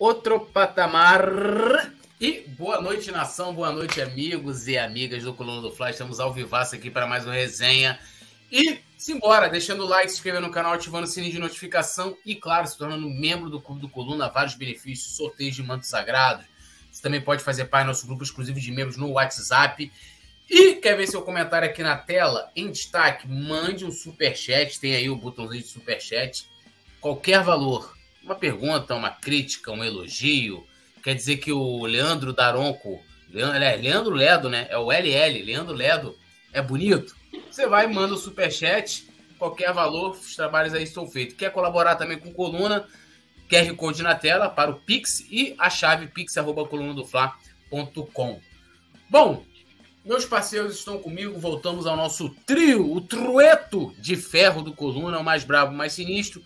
outro patamar. E boa noite, nação, boa noite, amigos e amigas do Coluna do Flash. Estamos ao vivaço aqui para mais uma resenha. E simbora, deixando o like, se inscrevendo no canal, ativando o sininho de notificação e, claro, se tornando membro do Clube do Coluna, vários benefícios, sorteios de mantos sagrados. Você também pode fazer parte do nosso grupo exclusivo de membros no WhatsApp. E quer ver seu comentário aqui na tela? Em destaque, mande um super chat, tem aí o botãozinho de super chat. Qualquer valor, uma pergunta, uma crítica, um elogio, quer dizer que o Leandro Daronco, Leandro Ledo, né? É o LL, Leandro Ledo, é bonito? Você vai e manda o superchat, qualquer valor, os trabalhos aí estão feitos. Quer colaborar também com coluna? QR Code na tela para o Pix e a chave pix.colunadofla.com. Bom, meus parceiros estão comigo, voltamos ao nosso trio, o trueto de ferro do Coluna, o mais bravo, o mais sinistro.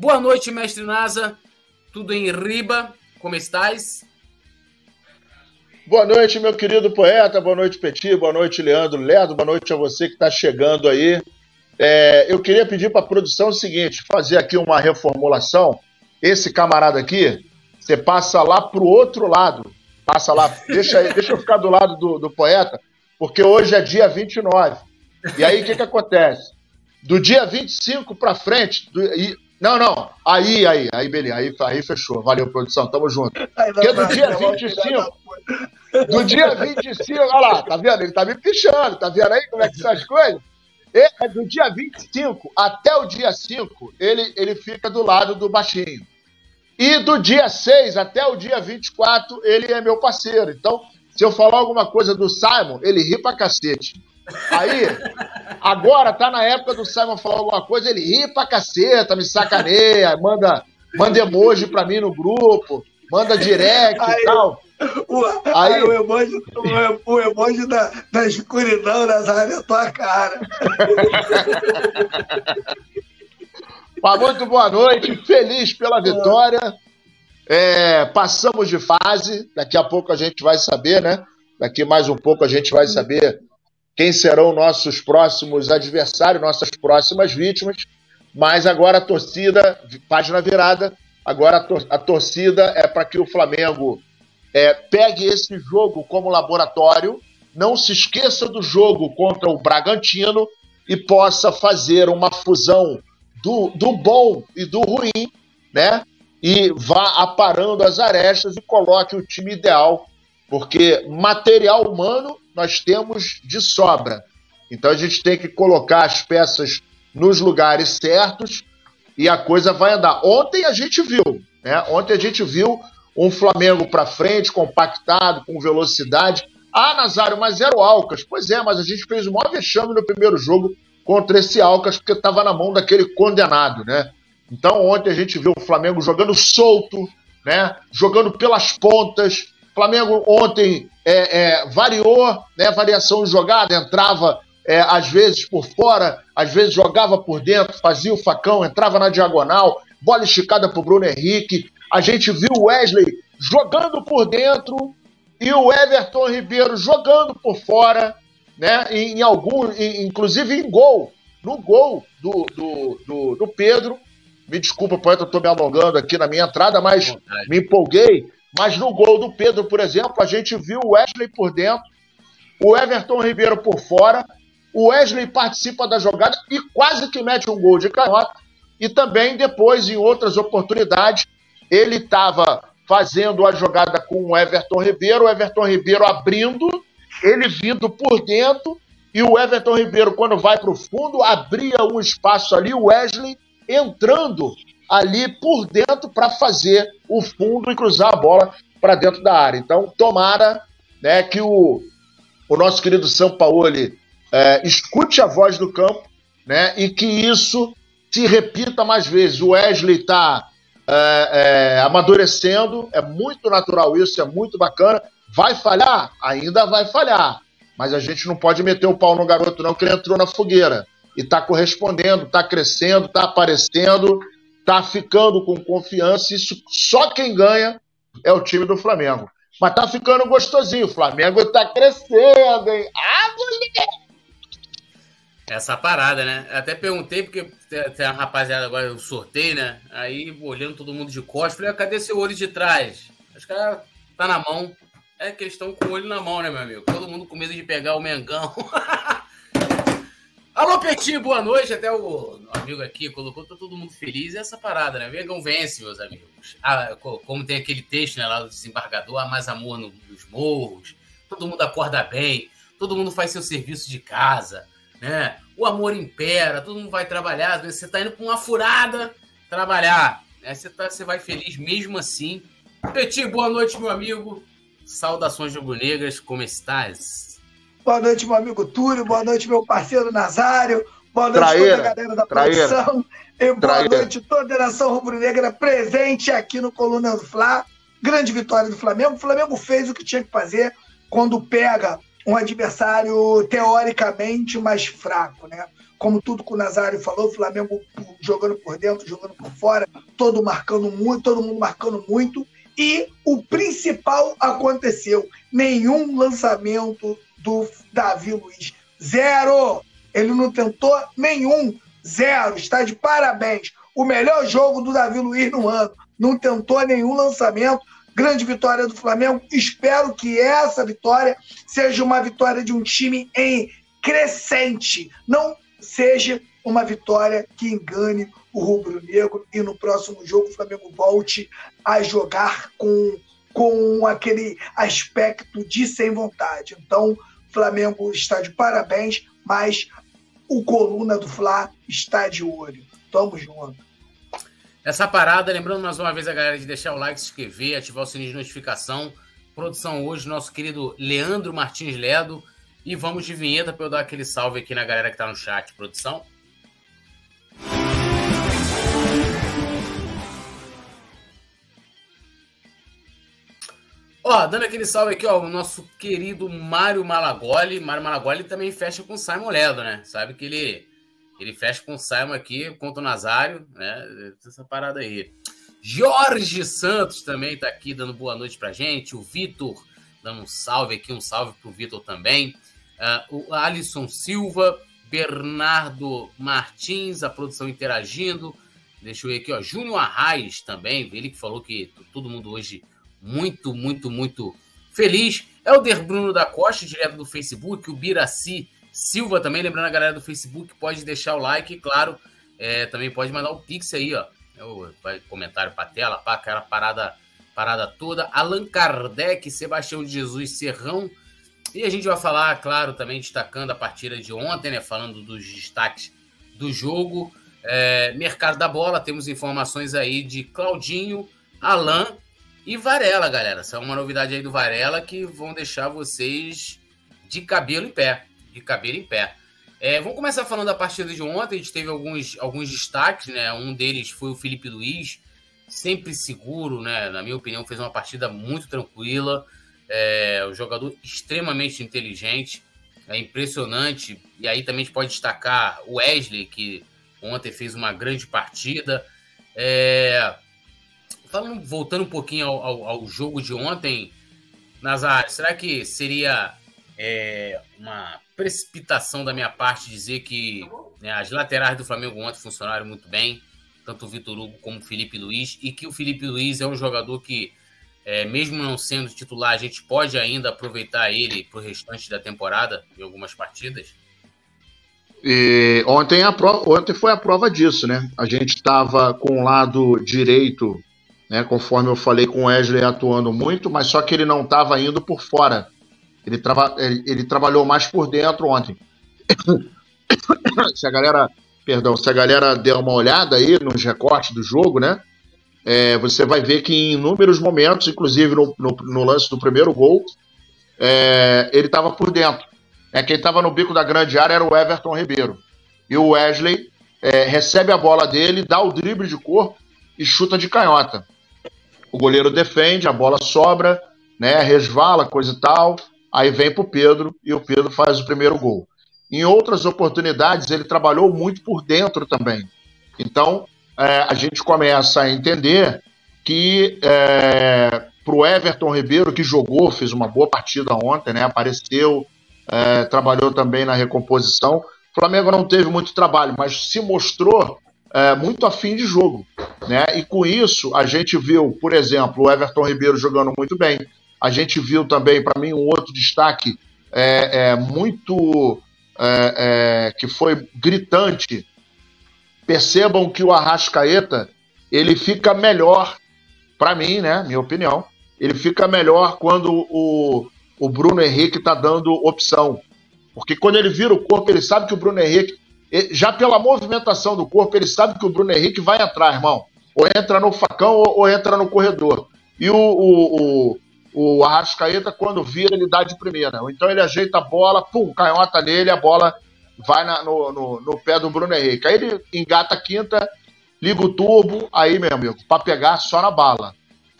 Boa noite, mestre Nasa. Tudo em riba? Como estás? Boa noite, meu querido poeta. Boa noite, Petit. Boa noite, Leandro Ledo. Boa noite a você que está chegando aí. É, eu queria pedir para a produção o seguinte: fazer aqui uma reformulação. Esse camarada aqui, você passa lá para o outro lado. Passa lá, deixa, deixa eu ficar do lado do, do poeta, porque hoje é dia 29. E aí o que, que acontece? Do dia 25 para frente, do, e, não, não. Aí, aí, aí, beleza. Aí, aí fechou. Valeu, produção. Tamo junto. Porque do dia 25. Do dia 25, olha lá, tá vendo? Ele tá me pichando, tá vendo aí como é que são as coisas? É do dia 25 até o dia 5, ele, ele fica do lado do baixinho. E do dia 6 até o dia 24, ele é meu parceiro. Então, se eu falar alguma coisa do Simon, ele ri pra cacete. Aí, agora tá na época do Simon falar alguma coisa, ele ri pra caceta, me sacaneia, manda, manda emoji pra mim no grupo, manda direct aí, e tal. O, aí, aí, o emoji, o, o emoji da, da escuridão das áreas da tua cara. Mas muito boa noite, feliz pela vitória. É, passamos de fase, daqui a pouco a gente vai saber, né? Daqui mais um pouco a gente vai saber quem serão nossos próximos adversários, nossas próximas vítimas. Mas agora a torcida, página virada, agora a, tor a torcida é para que o Flamengo é, pegue esse jogo como laboratório, não se esqueça do jogo contra o Bragantino e possa fazer uma fusão do, do bom e do ruim, né? E vá aparando as arestas e coloque o time ideal, porque material humano nós temos de sobra. Então a gente tem que colocar as peças nos lugares certos e a coisa vai andar. Ontem a gente viu, né? Ontem a gente viu um Flamengo para frente, compactado, com velocidade. Ah, Nazário, mas era o Alcas. Pois é, mas a gente fez o maior vexame no primeiro jogo contra esse Alcas, porque estava na mão daquele condenado, né? Então ontem a gente viu o Flamengo jogando solto, né? Jogando pelas pontas, Flamengo ontem é, é, variou, né? Variação de jogada, entrava é, às vezes por fora, às vezes jogava por dentro, fazia o facão, entrava na diagonal, bola esticada para o Bruno Henrique. A gente viu o Wesley jogando por dentro e o Everton Ribeiro jogando por fora, né? Em, em algum, em, inclusive em gol, no gol do, do, do, do Pedro. Me desculpa, poeta, eu estou me alongando aqui na minha entrada, mas me empolguei. Mas no gol do Pedro, por exemplo, a gente viu o Wesley por dentro, o Everton Ribeiro por fora, o Wesley participa da jogada e quase que mete um gol de canhota. E também depois, em outras oportunidades, ele estava fazendo a jogada com o Everton Ribeiro, o Everton Ribeiro abrindo, ele vindo por dentro, e o Everton Ribeiro, quando vai para o fundo, abria um espaço ali, o Wesley entrando ali por dentro para fazer o fundo e cruzar a bola para dentro da área. Então, tomara né, que o, o nosso querido São Paulo é, escute a voz do campo né, e que isso se repita mais vezes. O Wesley está é, é, amadurecendo, é muito natural isso, é muito bacana. Vai falhar? Ainda vai falhar. Mas a gente não pode meter o pau no garoto, não, que ele entrou na fogueira. E está correspondendo, está crescendo, está aparecendo tá ficando com confiança. Isso só quem ganha é o time do Flamengo. Mas tá ficando gostosinho. O Flamengo tá crescendo, hein? Ah! Essa parada, né? Até perguntei, porque tem a rapaziada agora, eu sorteio, né? Aí, olhando todo mundo de costas, falei, ah, cadê seu olho de trás? Os caras tá na mão. É que eles estão com o olho na mão, né, meu amigo? Todo mundo com medo de pegar o Mengão. Alô, Petit, boa noite. Até o amigo aqui colocou, tá todo mundo feliz. Essa parada, né? Mengão vence, meus amigos. Ah, como tem aquele texto né, lá do desembargador, há mais amor nos morros. Todo mundo acorda bem. Todo mundo faz seu serviço de casa né? O amor impera, todo mundo vai trabalhar, você está indo para uma furada trabalhar, né? Você, tá, você vai feliz mesmo assim. Petit, boa noite, meu amigo. Saudações rubro-negras, como estás? Boa noite, meu amigo Túlio, boa noite, meu parceiro Nazário, boa noite traíra, toda a galera da traíra, produção, e boa traíra. noite toda a nação rubro-negra presente aqui no Coluna do Fla. Grande vitória do Flamengo. O Flamengo fez o que tinha que fazer quando pega um adversário teoricamente mais fraco, né? Como tudo que o Nazário falou, o Flamengo jogando por dentro, jogando por fora, todo marcando muito, todo mundo marcando muito. E o principal aconteceu: nenhum lançamento do Davi Luiz. Zero! Ele não tentou nenhum. Zero. Está de parabéns. O melhor jogo do Davi Luiz no ano. Não tentou nenhum lançamento Grande vitória do Flamengo. Espero que essa vitória seja uma vitória de um time em crescente. Não seja uma vitória que engane o rubro-negro e no próximo jogo o Flamengo volte a jogar com, com aquele aspecto de sem vontade. Então, Flamengo está de parabéns, mas o coluna do Fla está de olho. Tamo junto. Essa parada, lembrando mais uma vez a galera de deixar o like, se inscrever, ativar o sininho de notificação. Produção hoje, nosso querido Leandro Martins Ledo. E vamos de vinheta para eu dar aquele salve aqui na galera que está no chat. Produção. Ó, dando aquele salve aqui, ó, o nosso querido Mário Malagoli. Mário Malagoli também fecha com Simon Ledo, né? Sabe que ele ele fecha com Simon aqui, contra o Nazário, né? Essa parada aí. Jorge Santos também está aqui dando boa noite pra gente. O Vitor dando um salve aqui, um salve pro Vitor também. Uh, o Alisson Silva, Bernardo Martins, a produção interagindo. Deixa eu ver aqui, ó. Júnior Arraes também, ele que falou que todo mundo hoje muito, muito, muito feliz. Elder Bruno da Costa, direto do Facebook. O Biraci Silva também, lembrando a galera do Facebook, pode deixar o like, claro, é, também pode mandar o Pix aí, ó. Eu, comentário pra tela, pá, aquela parada, parada toda. Allan Kardec, Sebastião de Jesus Serrão. E a gente vai falar, claro, também destacando a partida de ontem, né? Falando dos destaques do jogo. É, mercado da bola, temos informações aí de Claudinho, Alan e Varela, galera. Essa é uma novidade aí do Varela que vão deixar vocês de cabelo em pé de cabelo em pé. É, vamos começar falando da partida de ontem. A gente teve alguns, alguns destaques, né? Um deles foi o Felipe Luiz, sempre seguro, né? Na minha opinião, fez uma partida muito tranquila. É, um jogador extremamente inteligente, é impressionante. E aí também a gente pode destacar o Wesley, que ontem fez uma grande partida. É, falando, voltando um pouquinho ao, ao, ao jogo de ontem, Nazário, será que seria é, uma precipitação da minha parte dizer que né, as laterais do Flamengo ontem funcionaram muito bem, tanto o Vitor Hugo como o Felipe Luiz, e que o Felipe Luiz é um jogador que, é, mesmo não sendo titular, a gente pode ainda aproveitar ele para o restante da temporada em algumas partidas? E ontem, a prova, ontem foi a prova disso, né? A gente estava com o lado direito, né, conforme eu falei, com o Wesley atuando muito, mas só que ele não estava indo por fora ele, trava, ele, ele trabalhou mais por dentro ontem. se a galera, perdão, se a galera der uma olhada aí nos recortes do jogo, né? É, você vai ver que em inúmeros momentos, inclusive no, no, no lance do primeiro gol, é, ele estava por dentro. É, quem estava no bico da grande área era o Everton Ribeiro. E o Wesley é, recebe a bola dele, dá o drible de corpo e chuta de canhota. O goleiro defende, a bola sobra, né, resvala, coisa e tal. Aí vem para o Pedro e o Pedro faz o primeiro gol. Em outras oportunidades, ele trabalhou muito por dentro também. Então, é, a gente começa a entender que é, para o Everton Ribeiro, que jogou, fez uma boa partida ontem, né, apareceu, é, trabalhou também na recomposição, o Flamengo não teve muito trabalho, mas se mostrou é, muito afim de jogo. Né? E com isso, a gente viu, por exemplo, o Everton Ribeiro jogando muito bem. A gente viu também, para mim, um outro destaque é, é muito é, é, que foi gritante. Percebam que o Arrascaeta ele fica melhor, para mim, né? Minha opinião, ele fica melhor quando o, o Bruno Henrique está dando opção. Porque quando ele vira o corpo, ele sabe que o Bruno Henrique, já pela movimentação do corpo, ele sabe que o Bruno Henrique vai entrar, irmão. Ou entra no facão ou, ou entra no corredor. E o, o, o, o Arrascaeta, quando vira, ele dá de primeira. Então ele ajeita a bola, pum, canhota nele, a bola vai na, no, no, no, pé do Bruno Henrique. Aí ele engata a quinta, liga o turbo, aí, meu amigo, para pegar só na bala.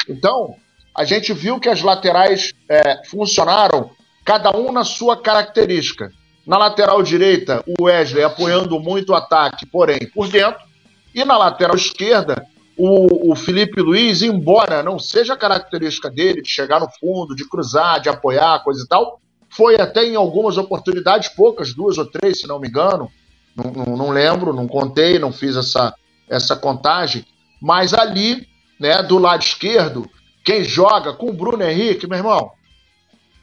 Então, a gente viu que as laterais é, funcionaram, cada um na sua característica. Na lateral direita, o Wesley apoiando muito o ataque, porém por dentro. E na lateral esquerda, o, o Felipe Luiz, embora não seja característica dele de chegar no fundo, de cruzar, de apoiar, coisa e tal, foi até em algumas oportunidades, poucas, duas ou três, se não me engano, não, não, não lembro, não contei, não fiz essa, essa contagem, mas ali, né, do lado esquerdo, quem joga com o Bruno Henrique, meu irmão,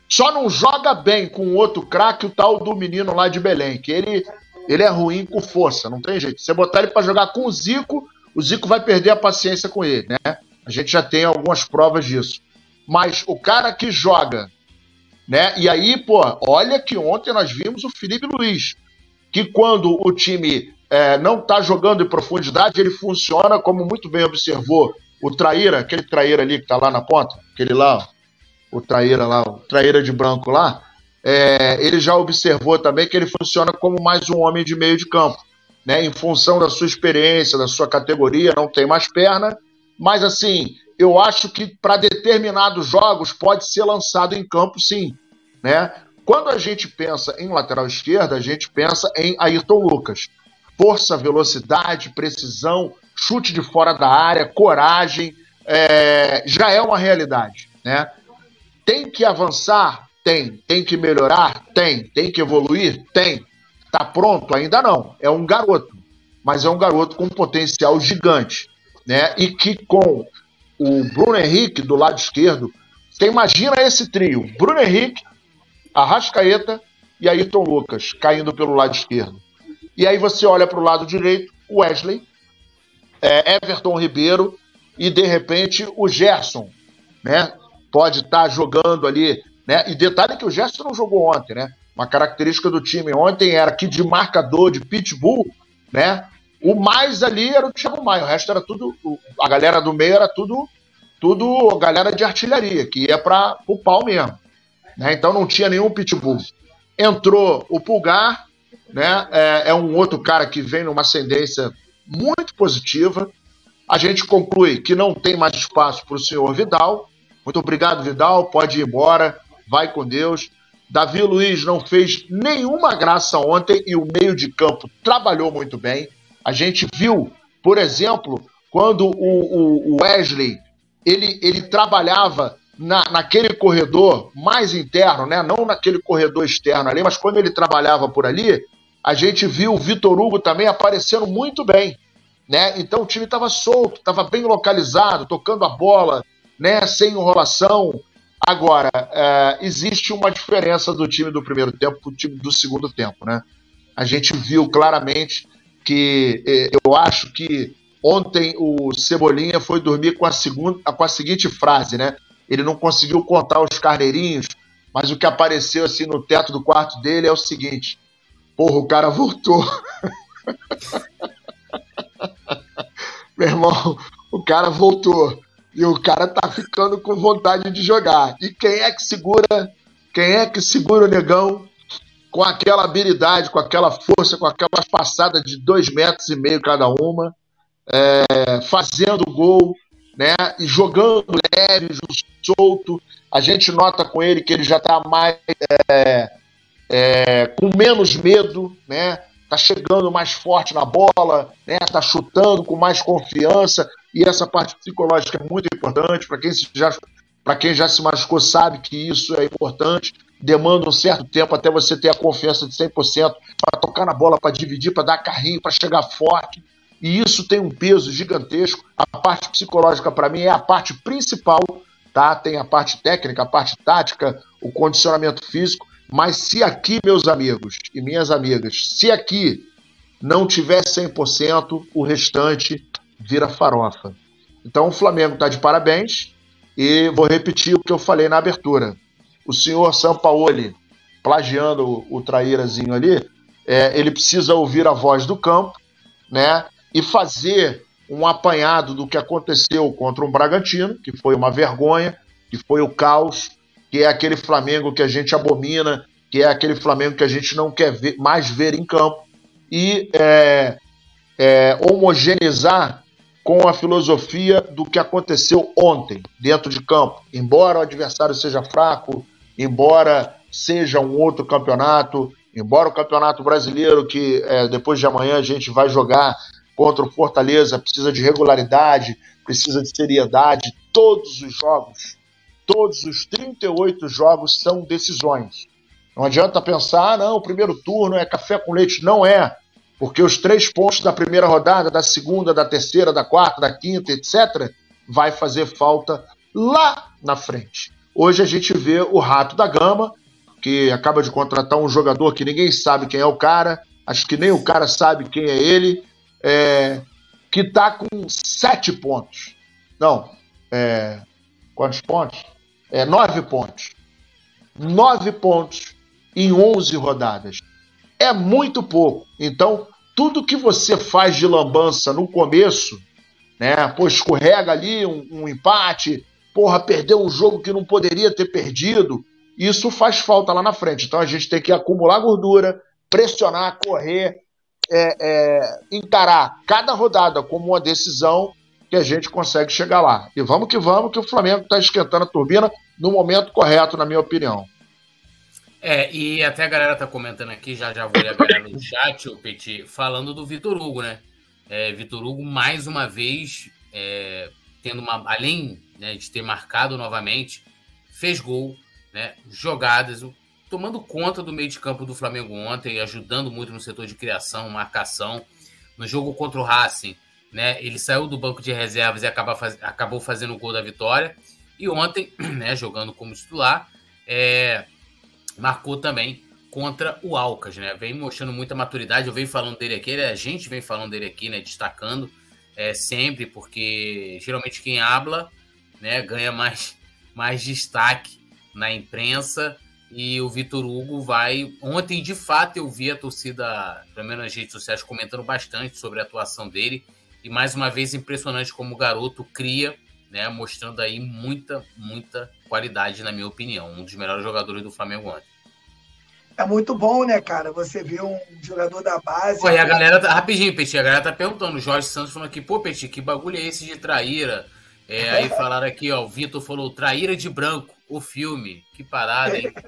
só não joga bem com outro craque, o tal do menino lá de Belém, que ele, ele é ruim com força, não tem jeito. Você botar ele para jogar com o Zico, o Zico vai perder a paciência com ele, né? A gente já tem algumas provas disso. Mas o cara que joga, né? E aí, pô, olha que ontem nós vimos o Felipe Luiz, que quando o time é, não está jogando em profundidade, ele funciona, como muito bem observou o Traíra, aquele Traíra ali que está lá na ponta, aquele lá, o Traíra lá, o Traíra de branco lá, é, ele já observou também que ele funciona como mais um homem de meio de campo né, em função da sua experiência, da sua categoria, não tem mais perna, mas assim, eu acho que para determinados jogos pode ser lançado em campo sim, né? Quando a gente pensa em lateral esquerda, a gente pensa em Ayrton Lucas. Força, velocidade, precisão, chute de fora da área, coragem, é, já é uma realidade, né? Tem que avançar? Tem. Tem que melhorar? Tem. Tem que evoluir? Tem. Está pronto? Ainda não. É um garoto, mas é um garoto com potencial gigante, né? E que com o Bruno Henrique do lado esquerdo, você imagina esse trio: Bruno Henrique, Arrascaeta e Ayrton Lucas caindo pelo lado esquerdo. E aí você olha para o lado direito, Wesley, é, Everton Ribeiro e de repente o Gerson, né? Pode estar tá jogando ali, né? E detalhe que o Gerson não jogou ontem, né? Uma característica do time ontem era que de marcador, de pitbull, né? O mais ali era o Thiago Maia, o resto era tudo. A galera do meio era tudo, tudo galera de artilharia, que ia para o pau mesmo. Né? Então não tinha nenhum pitbull. Entrou o Pulgar, né? É, é um outro cara que vem numa ascendência muito positiva. A gente conclui que não tem mais espaço para o senhor Vidal. Muito obrigado, Vidal. Pode ir embora. Vai com Deus. Davi Luiz não fez nenhuma graça ontem e o meio de campo trabalhou muito bem. A gente viu, por exemplo, quando o, o Wesley ele, ele trabalhava na, naquele corredor mais interno, né? não naquele corredor externo ali, mas quando ele trabalhava por ali, a gente viu o Vitor Hugo também aparecendo muito bem. Né? Então o time estava solto, estava bem localizado, tocando a bola, né? sem enrolação, Agora, é, existe uma diferença do time do primeiro tempo para o time do segundo tempo, né? A gente viu claramente que é, eu acho que ontem o Cebolinha foi dormir com a, segunda, com a seguinte frase, né? Ele não conseguiu contar os carneirinhos, mas o que apareceu assim no teto do quarto dele é o seguinte: porra, o cara voltou. Meu irmão, o cara voltou. E o cara tá ficando com vontade de jogar. E quem é que segura? Quem é que segura o negão com aquela habilidade, com aquela força, com aquelas passadas de dois metros e meio cada uma, é, fazendo gol, né? E jogando leve, solto. A gente nota com ele que ele já está mais é, é, com menos medo, né? Tá chegando mais forte na bola, né? Tá chutando com mais confiança, e essa parte psicológica é muito importante para quem já quem já se machucou sabe que isso é importante, demanda um certo tempo até você ter a confiança de 100% para tocar na bola, para dividir, para dar carrinho, para chegar forte. E isso tem um peso gigantesco. A parte psicológica, para mim, é a parte principal. Tá? Tem a parte técnica, a parte tática, o condicionamento físico. Mas se aqui, meus amigos e minhas amigas, se aqui não tiver 100%, o restante vira farofa. Então o Flamengo está de parabéns e vou repetir o que eu falei na abertura. O senhor Sampaoli, plagiando o, o traírazinho ali, é, ele precisa ouvir a voz do campo, né? E fazer um apanhado do que aconteceu contra um Bragantino, que foi uma vergonha, que foi o caos, que é aquele Flamengo que a gente abomina, que é aquele Flamengo que a gente não quer ver, mais ver em campo, e é, é, homogeneizar com a filosofia do que aconteceu ontem, dentro de campo. Embora o adversário seja fraco, embora seja um outro campeonato, embora o campeonato brasileiro, que é, depois de amanhã a gente vai jogar contra o Fortaleza, precisa de regularidade, precisa de seriedade, todos os jogos, todos os 38 jogos são decisões. Não adianta pensar, ah, não, o primeiro turno é café com leite. Não é. Porque os três pontos da primeira rodada, da segunda, da terceira, da quarta, da quinta, etc., vai fazer falta lá na frente. Hoje a gente vê o Rato da Gama, que acaba de contratar um jogador que ninguém sabe quem é o cara, acho que nem o cara sabe quem é ele, é, que está com sete pontos. Não, é, quantos pontos? É, nove pontos. Nove pontos em 11 rodadas. É muito pouco. Então, tudo que você faz de lambança no começo, né? Pô, escorrega ali um, um empate, porra, perdeu um jogo que não poderia ter perdido, isso faz falta lá na frente. Então a gente tem que acumular gordura, pressionar, correr, é, é, encarar cada rodada como uma decisão que a gente consegue chegar lá. E vamos que vamos, que o Flamengo está esquentando a turbina no momento correto, na minha opinião. É, e até a galera tá comentando aqui, já já vou ler a galera no chat, o Petit, falando do Vitor Hugo, né? É, Vitor Hugo, mais uma vez, é, tendo uma. Além né, de ter marcado novamente, fez gol, né? Jogadas, tomando conta do meio de campo do Flamengo ontem, ajudando muito no setor de criação, marcação. No jogo contra o Racing, né? Ele saiu do banco de reservas e faz... acabou fazendo o gol da vitória. E ontem, né, jogando como titular, é, marcou também contra o Alcas, né? Vem mostrando muita maturidade. Eu venho falando dele aqui, a gente vem falando dele aqui, né? Destacando é, sempre, porque geralmente quem habla né, ganha mais, mais destaque na imprensa. E o Vitor Hugo vai. Ontem, de fato, eu vi a torcida, pelo menos nas redes sociais, comentando bastante sobre a atuação dele. E mais uma vez, impressionante como o garoto cria, né? Mostrando aí muita, muita qualidade, na minha opinião. Um dos melhores jogadores do Flamengo ontem. É muito bom, né, cara? Você vê um jogador da base. Pô, e a galera tá. Rapidinho, Petit, a galera tá perguntando. O Jorge Santos falando aqui, pô, Petit, que bagulho é esse de traíra? É, aí falaram aqui, ó, o Vitor falou Traíra de Branco, o filme. Que parada, hein?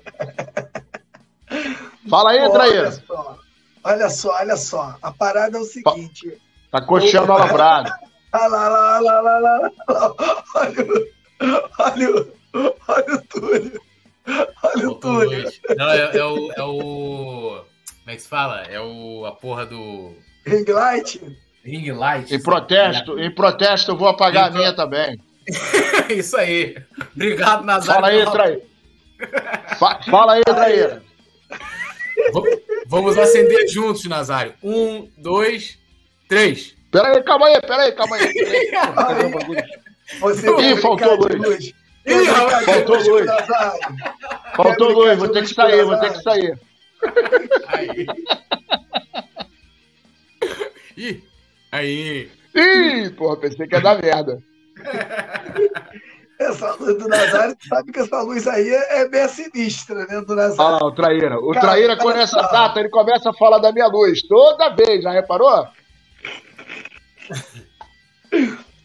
Fala aí, Pô, Traíra. Olha só, olha só, olha só. A parada é o seguinte. Tá coxando a lavrada. Olha lá, lá, lá, lá, lá, lá. Olha, o- olha, o- olha o Túlio. Olha o Túlio. Não, é, é o, é o. Como é que se fala? É o. A porra do. Ring light. Ring light. Em protesto, em protesto eu vou apagar a minha também. Isso aí. Obrigado, Nazário. Fala aí, Traíra. Fa- Fala aí, Traíra. Vamos acender juntos, Nazário. Um, dois, três. Pera aí, calma aí, pera aí, calma aí. O bagulho? Você Ih, faltou luz. luz? Ih, faltou luz? Faltou luz, vou ter que sair, vou ter que sair. Aí. Ih, aí. Ih, porra, pensei que ia dar merda. Essa luz do Nazário, sabe que essa luz aí é, é bem sinistra, né, do Olha Nazário. lá, o Traíra. O Cara, Traíra, quando é essa data, ele começa a falar da minha luz. Toda vez, já reparou?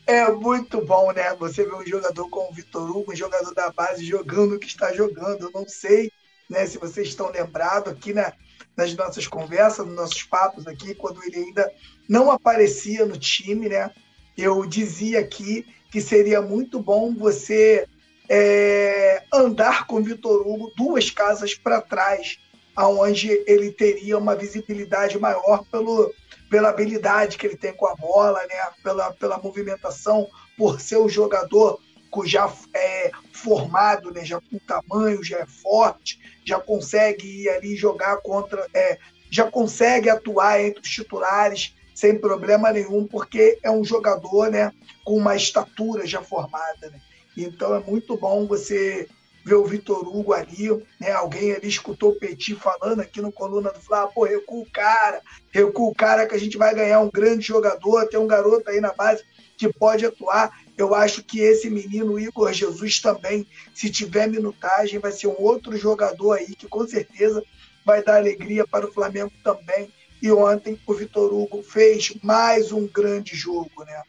É muito bom, né? Você vê um jogador como o Vitor Hugo, um jogador da base, jogando o que está jogando. Eu não sei né, se vocês estão lembrados aqui na, nas nossas conversas, nos nossos papos aqui, quando ele ainda não aparecia no time, né? Eu dizia aqui que seria muito bom você é, andar com o Vitor Hugo duas casas para trás aonde ele teria uma visibilidade maior pelo, pela habilidade que ele tem com a bola, né? pela, pela movimentação, por ser um jogador já é formado, né? já com tamanho, já é forte, já consegue ir ali jogar contra, é, já consegue atuar entre os titulares sem problema nenhum, porque é um jogador né, com uma estatura já formada. Né? Então é muito bom você ver o Vitor Hugo ali, né? Alguém ali escutou o Petit falando aqui no Coluna do Fla, pô, recua o cara, recua o cara que a gente vai ganhar um grande jogador, tem um garoto aí na base que pode atuar. Eu acho que esse menino, Igor Jesus, também, se tiver minutagem, vai ser um outro jogador aí que com certeza vai dar alegria para o Flamengo também. E ontem o Vitor Hugo fez mais um grande jogo, né?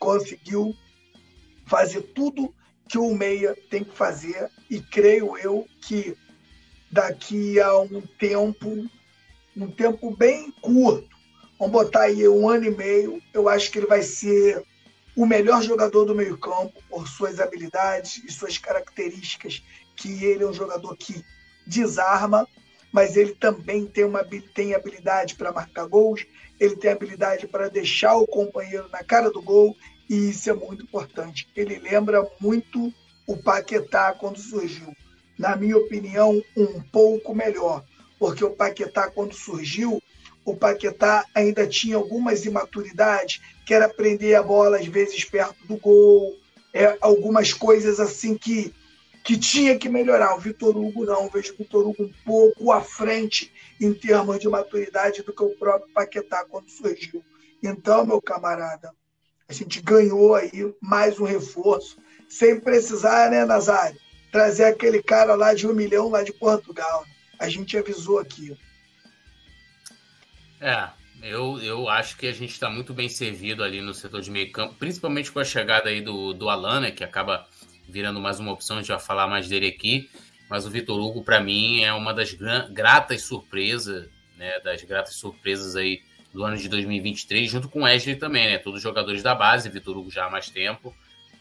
Conseguiu fazer tudo que o Meia tem que fazer e creio eu que daqui a um tempo, um tempo bem curto, vamos botar aí um ano e meio, eu acho que ele vai ser o melhor jogador do meio campo por suas habilidades e suas características, que ele é um jogador que desarma, mas ele também tem, uma, tem habilidade para marcar gols, ele tem habilidade para deixar o companheiro na cara do gol e isso é muito importante. Ele lembra muito o Paquetá quando surgiu. Na minha opinião, um pouco melhor, porque o Paquetá, quando surgiu, o Paquetá ainda tinha algumas imaturidades, que era prender a bola às vezes perto do gol, é, algumas coisas assim que, que tinha que melhorar. O Vitor Hugo não, eu vejo o Vitor Hugo um pouco à frente em termos de maturidade do que o próprio Paquetá quando surgiu. Então, meu camarada, a gente ganhou aí mais um reforço, sem precisar, né, Nazário, trazer aquele cara lá de um milhão lá de Portugal. A gente avisou aqui. É, eu, eu acho que a gente está muito bem servido ali no setor de meio campo, principalmente com a chegada aí do, do Alan, né, que acaba virando mais uma opção, a gente vai falar mais dele aqui. Mas o Vitor Hugo, para mim, é uma das gratas surpresas, né, das gratas surpresas aí do ano de 2023, junto com o Wesley também, né? Todos jogadores da base, Vitor Hugo já há mais tempo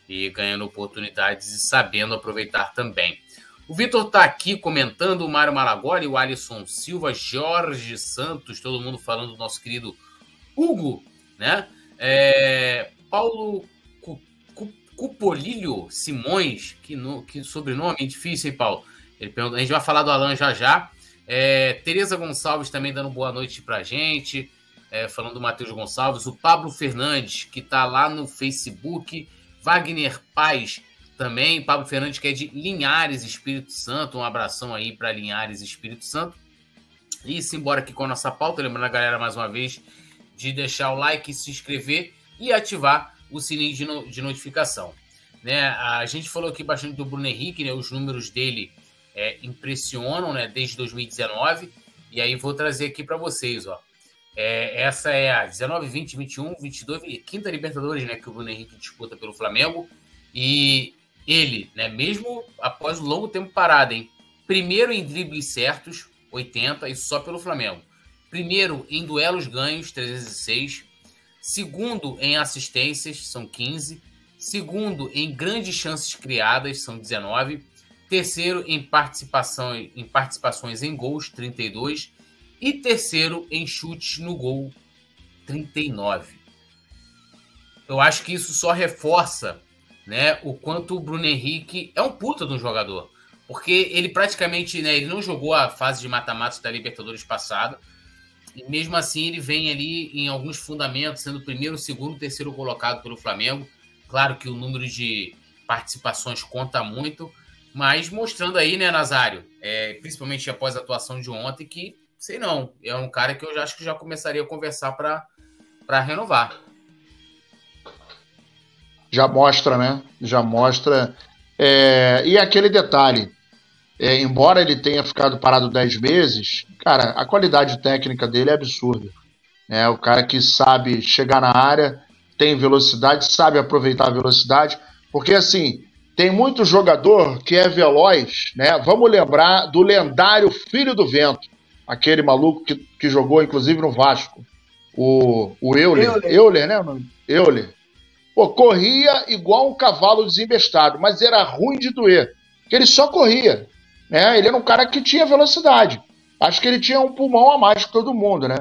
e ganhando oportunidades e sabendo aproveitar também. O Vitor está aqui comentando, o Mário Malagoli, o Alisson Silva, Jorge Santos, todo mundo falando do nosso querido Hugo, né? É, Paulo Cupolilho Simões, que, no, que sobrenome difícil, hein, Paulo? Ele pergunta, a gente vai falar do Alan já já. É, Tereza Gonçalves também dando boa noite pra gente é, falando do Matheus Gonçalves, o Pablo Fernandes, que está lá no Facebook, Wagner Paz também, Pablo Fernandes, que é de Linhares, Espírito Santo, um abração aí para Linhares, Espírito Santo. E simbora aqui com a nossa pauta, lembrando a galera mais uma vez de deixar o like, se inscrever e ativar o sininho de, no, de notificação. Né? A gente falou aqui bastante do Bruno Henrique, né? os números dele é, impressionam né? desde 2019, e aí vou trazer aqui para vocês. Ó. É, essa é a 19, 20, 21, 22, quinta Libertadores, né, que o Bruno Henrique disputa pelo Flamengo. E ele, né, mesmo após um longo tempo parado, hein, primeiro em dribles certos, 80, e só pelo Flamengo. Primeiro em duelos ganhos, 306. Segundo em assistências, são 15. Segundo em grandes chances criadas, são 19. Terceiro em participação em participações em gols, 32 e terceiro em chutes no gol, 39. Eu acho que isso só reforça né, o quanto o Bruno Henrique é um puta de um jogador. Porque ele praticamente né, ele não jogou a fase de mata-mata da Libertadores passada. E mesmo assim ele vem ali em alguns fundamentos, sendo primeiro, segundo, terceiro colocado pelo Flamengo. Claro que o número de participações conta muito, mas mostrando aí, né, Nazário, é, principalmente após a atuação de ontem, que sei não. É um cara que eu já acho que já começaria a conversar para renovar. Já mostra, né? Já mostra. É... E aquele detalhe: é, embora ele tenha ficado parado 10 meses, cara, a qualidade técnica dele é absurda. É o cara que sabe chegar na área, tem velocidade, sabe aproveitar a velocidade, porque assim. Tem muito jogador que é veloz, né? Vamos lembrar do lendário Filho do Vento, aquele maluco que, que jogou, inclusive, no Vasco. O, o Euler. Euler, Euler né? Euler. Pô, corria igual um cavalo desembestado, mas era ruim de doer. Porque ele só corria. Né? Ele era um cara que tinha velocidade. Acho que ele tinha um pulmão a mais que todo mundo, né?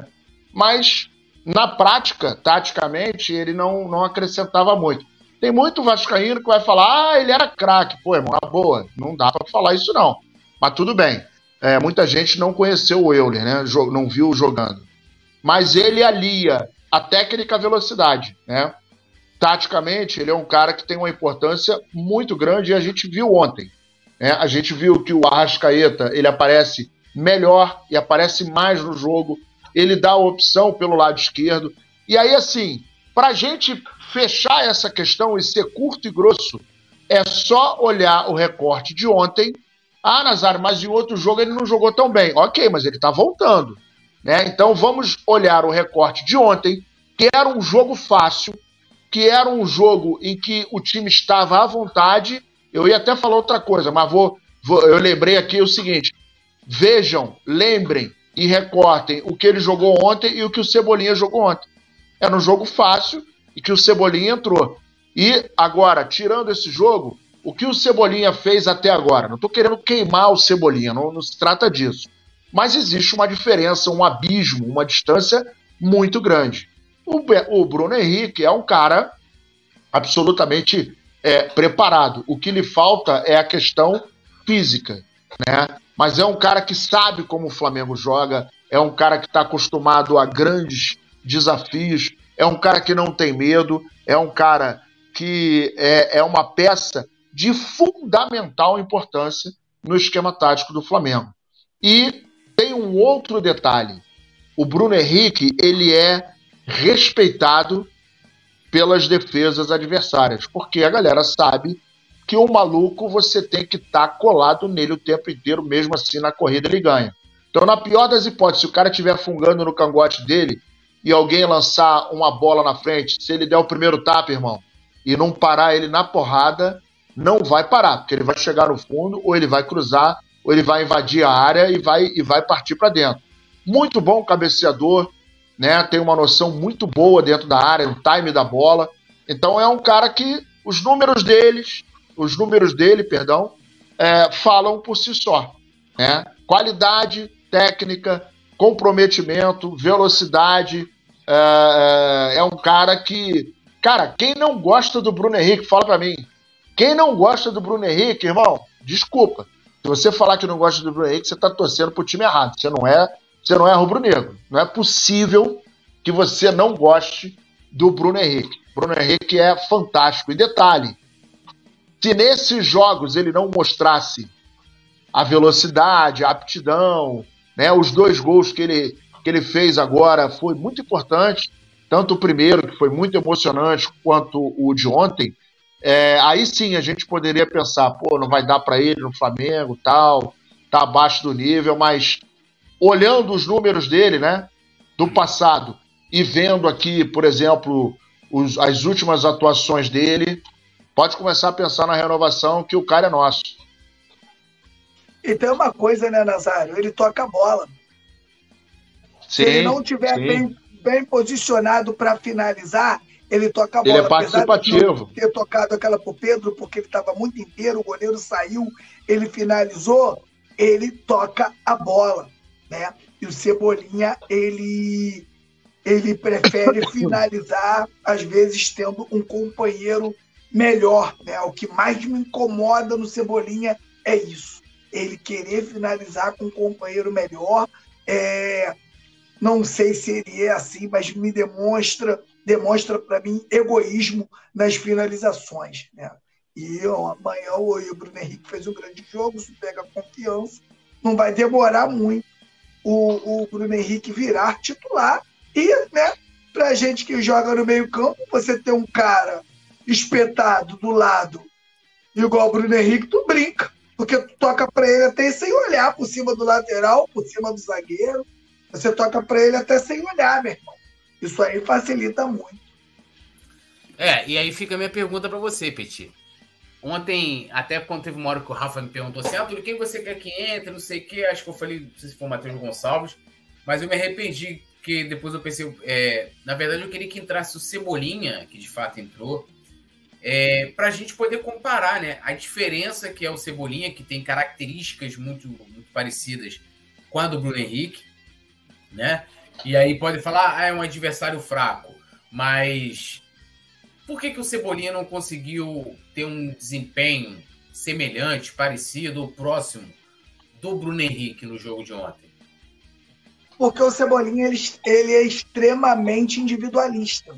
Mas na prática, taticamente, ele não, não acrescentava muito. Tem muito vascaíno que vai falar, ah, ele era craque. Pô, irmão, na boa, não dá para falar isso não. Mas tudo bem. É, muita gente não conheceu o Euler, né? Não viu jogando. Mas ele alia a técnica a velocidade, né? Taticamente, ele é um cara que tem uma importância muito grande e a gente viu ontem. Né? A gente viu que o Arrascaeta ele aparece melhor e aparece mais no jogo. Ele dá a opção pelo lado esquerdo. E aí, assim, para a gente fechar essa questão e ser curto e grosso, é só olhar o recorte de ontem. Ah, Nazário, mas em outro jogo ele não jogou tão bem. Ok, mas ele está voltando. Né? Então vamos olhar o recorte de ontem, que era um jogo fácil, que era um jogo em que o time estava à vontade. Eu ia até falar outra coisa, mas vou, vou eu lembrei aqui o seguinte: vejam, lembrem e recortem o que ele jogou ontem e o que o Cebolinha jogou ontem. Era um jogo fácil e que o Cebolinha entrou. E agora, tirando esse jogo, o que o Cebolinha fez até agora? Não estou querendo queimar o Cebolinha, não, não se trata disso. Mas existe uma diferença, um abismo, uma distância muito grande. O, o Bruno Henrique é um cara absolutamente é, preparado. O que lhe falta é a questão física, né? Mas é um cara que sabe como o Flamengo joga, é um cara que está acostumado a grandes desafios, é um cara que não tem medo, é um cara que é, é uma peça de fundamental importância no esquema tático do Flamengo. E tem um outro detalhe. O Bruno Henrique, ele é respeitado pelas defesas adversárias, porque a galera sabe que o maluco você tem que estar tá colado nele o tempo inteiro, mesmo assim na corrida ele ganha. Então, na pior das hipóteses, se o cara estiver fungando no cangote dele e alguém lançar uma bola na frente, se ele der o primeiro tapa, irmão, e não parar ele na porrada, não vai parar, porque ele vai chegar no fundo ou ele vai cruzar ou ele vai invadir a área e vai, e vai partir para dentro. Muito bom cabeceador, né? Tem uma noção muito boa dentro da área, no time da bola. Então é um cara que os números deles, os números dele, perdão, é, falam por si só, né? Qualidade técnica, comprometimento, velocidade. É, é, é um cara que, cara, quem não gosta do Bruno Henrique, fala para mim. Quem não gosta do Bruno Henrique, irmão, desculpa. Se você falar que não gosta do Bruno Henrique, você está torcendo pro time errado. Você não é, você não é rubro-negro. Não é possível que você não goste do Bruno Henrique. Bruno Henrique é fantástico. E detalhe, se nesses jogos ele não mostrasse a velocidade, a aptidão, né, os dois gols que ele, que ele fez agora foi muito importante, tanto o primeiro, que foi muito emocionante, quanto o de ontem, é, aí sim a gente poderia pensar, pô, não vai dar para ele no Flamengo, tal, tá abaixo do nível, mas olhando os números dele, né, do passado e vendo aqui, por exemplo, os, as últimas atuações dele, pode começar a pensar na renovação que o cara é nosso. E tem uma coisa, né, Nazário? Ele toca a bola. Sim, Se ele não tiver bem, bem posicionado para finalizar, ele toca a bola. Ele é participativo. De ter tocado aquela pro Pedro, porque ele estava muito inteiro, o goleiro saiu, ele finalizou, ele toca a bola, né? E o Cebolinha, ele ele prefere finalizar, às vezes tendo um companheiro melhor, né? O que mais me incomoda no Cebolinha é isso. Ele querer finalizar com um companheiro melhor. É... Não sei se ele é assim, mas me demonstra demonstra para mim egoísmo nas finalizações. Né? E amanhã o Bruno Henrique fez um grande jogo, se pega confiança, não vai demorar muito o, o Bruno Henrique virar titular. E, né, a gente que joga no meio-campo, você ter um cara espetado do lado, igual o Bruno Henrique, tu brinca. Porque tu toca para ele até sem olhar por cima do lateral, por cima do zagueiro. Você toca para ele até sem olhar, meu irmão. Isso aí facilita muito. É, e aí fica a minha pergunta para você, Petit. Ontem, até quando teve uma hora que o Rafa me perguntou assim, ah, tudo quem você quer que entre, não sei o quê, acho que eu falei, não sei se foi o Matheus Gonçalves, mas eu me arrependi, que depois eu pensei, é, na verdade eu queria que entrasse o Cebolinha, que de fato entrou, é, para a gente poder comparar, né, a diferença que é o Cebolinha, que tem características muito, muito parecidas com a do Bruno Henrique, né? E aí pode falar, ah, é um adversário fraco, mas por que, que o Cebolinha não conseguiu ter um desempenho semelhante, parecido ou próximo do Bruno Henrique no jogo de ontem? Porque o Cebolinha ele, ele é extremamente individualista.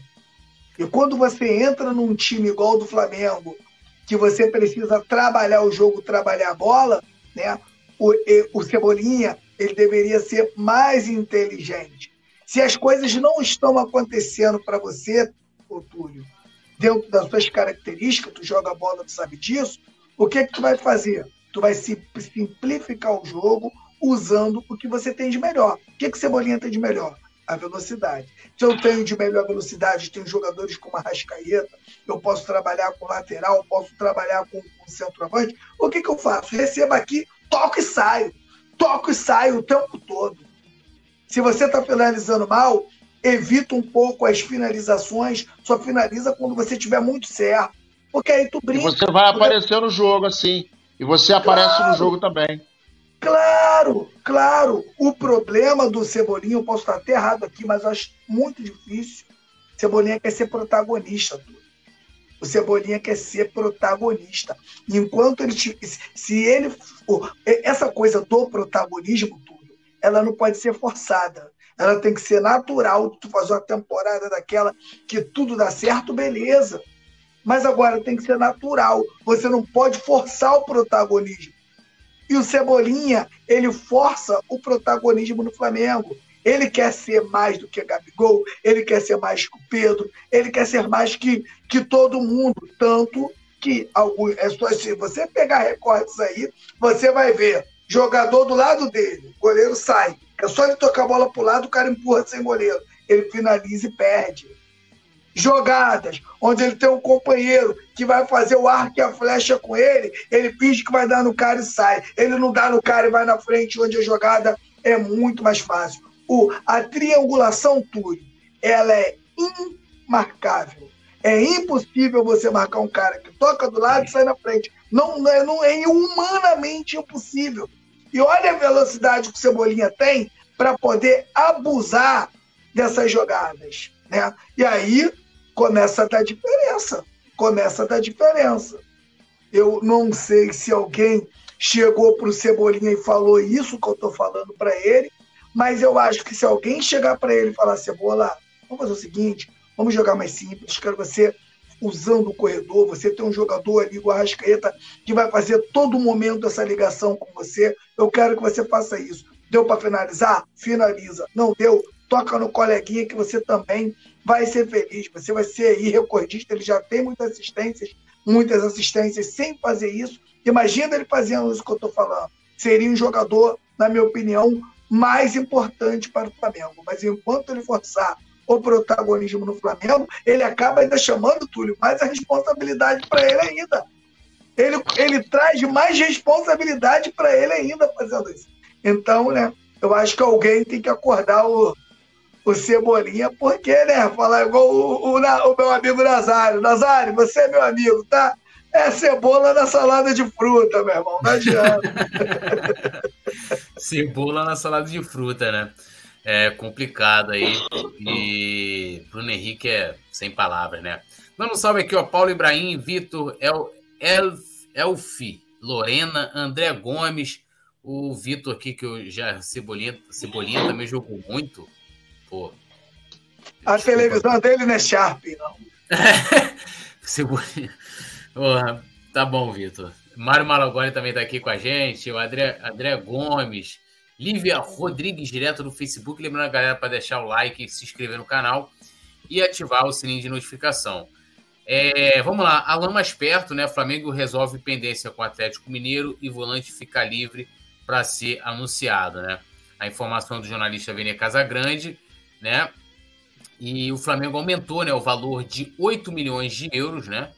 E quando você entra num time igual do Flamengo, que você precisa trabalhar o jogo, trabalhar a bola, né? O, o Cebolinha ele deveria ser mais inteligente. Se as coisas não estão acontecendo para você, ô Túlio, dentro das suas características, tu joga bola, tu sabe disso, o que, que tu vai fazer? Tu vai simplificar o jogo usando o que você tem de melhor. O que, que Cebolinha tem de melhor? A velocidade. Se eu tenho de melhor velocidade, tenho jogadores como a Rascaeta, eu posso trabalhar com lateral, posso trabalhar com, com centroavante. O que, que eu faço? Receba aqui, toco e saio. Toco e saio o tempo todo. Se você está finalizando mal, evita um pouco as finalizações, só finaliza quando você tiver muito certo. Porque aí tu brinca. E você vai aparecer no jogo, assim. E você aparece claro, no jogo também. Claro, claro. O problema do Cebolinha, eu posso estar até errado aqui, mas eu acho muito difícil. Cebolinha quer ser protagonista, tudo. O Cebolinha quer ser protagonista. Enquanto ele. Se ele. Essa coisa do protagonismo, ela não pode ser forçada. Ela tem que ser natural. Tu fazer uma temporada daquela que tudo dá certo, beleza. Mas agora tem que ser natural. Você não pode forçar o protagonismo. E o Cebolinha, ele força o protagonismo no Flamengo. Ele quer ser mais do que Gabigol, ele quer ser mais que o Pedro, ele quer ser mais que, que todo mundo. Tanto que alguns, é se você pegar recortes aí, você vai ver jogador do lado dele, goleiro sai. É só ele tocar a bola para o lado, o cara empurra sem goleiro. Ele finaliza e perde. Jogadas, onde ele tem um companheiro que vai fazer o arco e a flecha com ele, ele finge que vai dar no cara e sai. Ele não dá no cara e vai na frente, onde a jogada é muito mais fácil. O, a triangulação Túlio, ela é imarcável. É impossível você marcar um cara que toca do lado e sai na frente. Não, não, é, não é humanamente impossível. E olha a velocidade que o Cebolinha tem para poder abusar dessas jogadas. Né? E aí começa a dar diferença. Começa a dar diferença. Eu não sei se alguém chegou para o Cebolinha e falou isso que eu estou falando para ele, mas eu acho que se alguém chegar para ele e falar, Cebola, vamos fazer o seguinte, vamos jogar mais simples, quero você usando o corredor, você tem um jogador ali, o Arrascaeta, que vai fazer todo momento essa ligação com você. Eu quero que você faça isso. Deu para finalizar? Finaliza. Não deu? Toca no coleguinha que você também vai ser feliz. Você vai ser aí recordista. Ele já tem muitas assistências, muitas assistências sem fazer isso. Imagina ele fazendo isso que eu estou falando. Seria um jogador, na minha opinião, mais importante para o Flamengo. Mas enquanto ele forçar o protagonismo no Flamengo, ele acaba ainda chamando Túlio mais a responsabilidade para ele ainda. Ele, ele traz mais responsabilidade para ele ainda fazendo isso. Então, né, eu acho que alguém tem que acordar o, o Cebolinha, porque, né, falar igual o, o, o meu amigo Nazário. Nazário, você é meu amigo, tá? É cebola na salada de fruta, meu irmão, não adianta. cebola na salada de fruta, né? É complicado aí. E Bruno Henrique é sem palavras, né? Dando um salve aqui, ó. Paulo Ibrahim, Vitor, El, Elf, Elfi, Lorena, André Gomes, o Vitor aqui, que eu já. Cebolinha, Cebolinha também jogou muito. Pô. A desculpa. televisão dele não é Sharp, não. Cebolinha. Porra, tá bom, Vitor. Mário Malagoni também tá aqui com a gente. O André, André Gomes. Lívia Rodrigues, direto do Facebook. Lembrando a galera para deixar o like, se inscrever no canal e ativar o sininho de notificação. É, vamos lá, Alain mais perto, né? Flamengo resolve pendência com o Atlético Mineiro e volante fica livre para ser anunciado, né? A informação do jornalista Vene Casagrande, né? E o Flamengo aumentou né, o valor de 8 milhões de euros, né?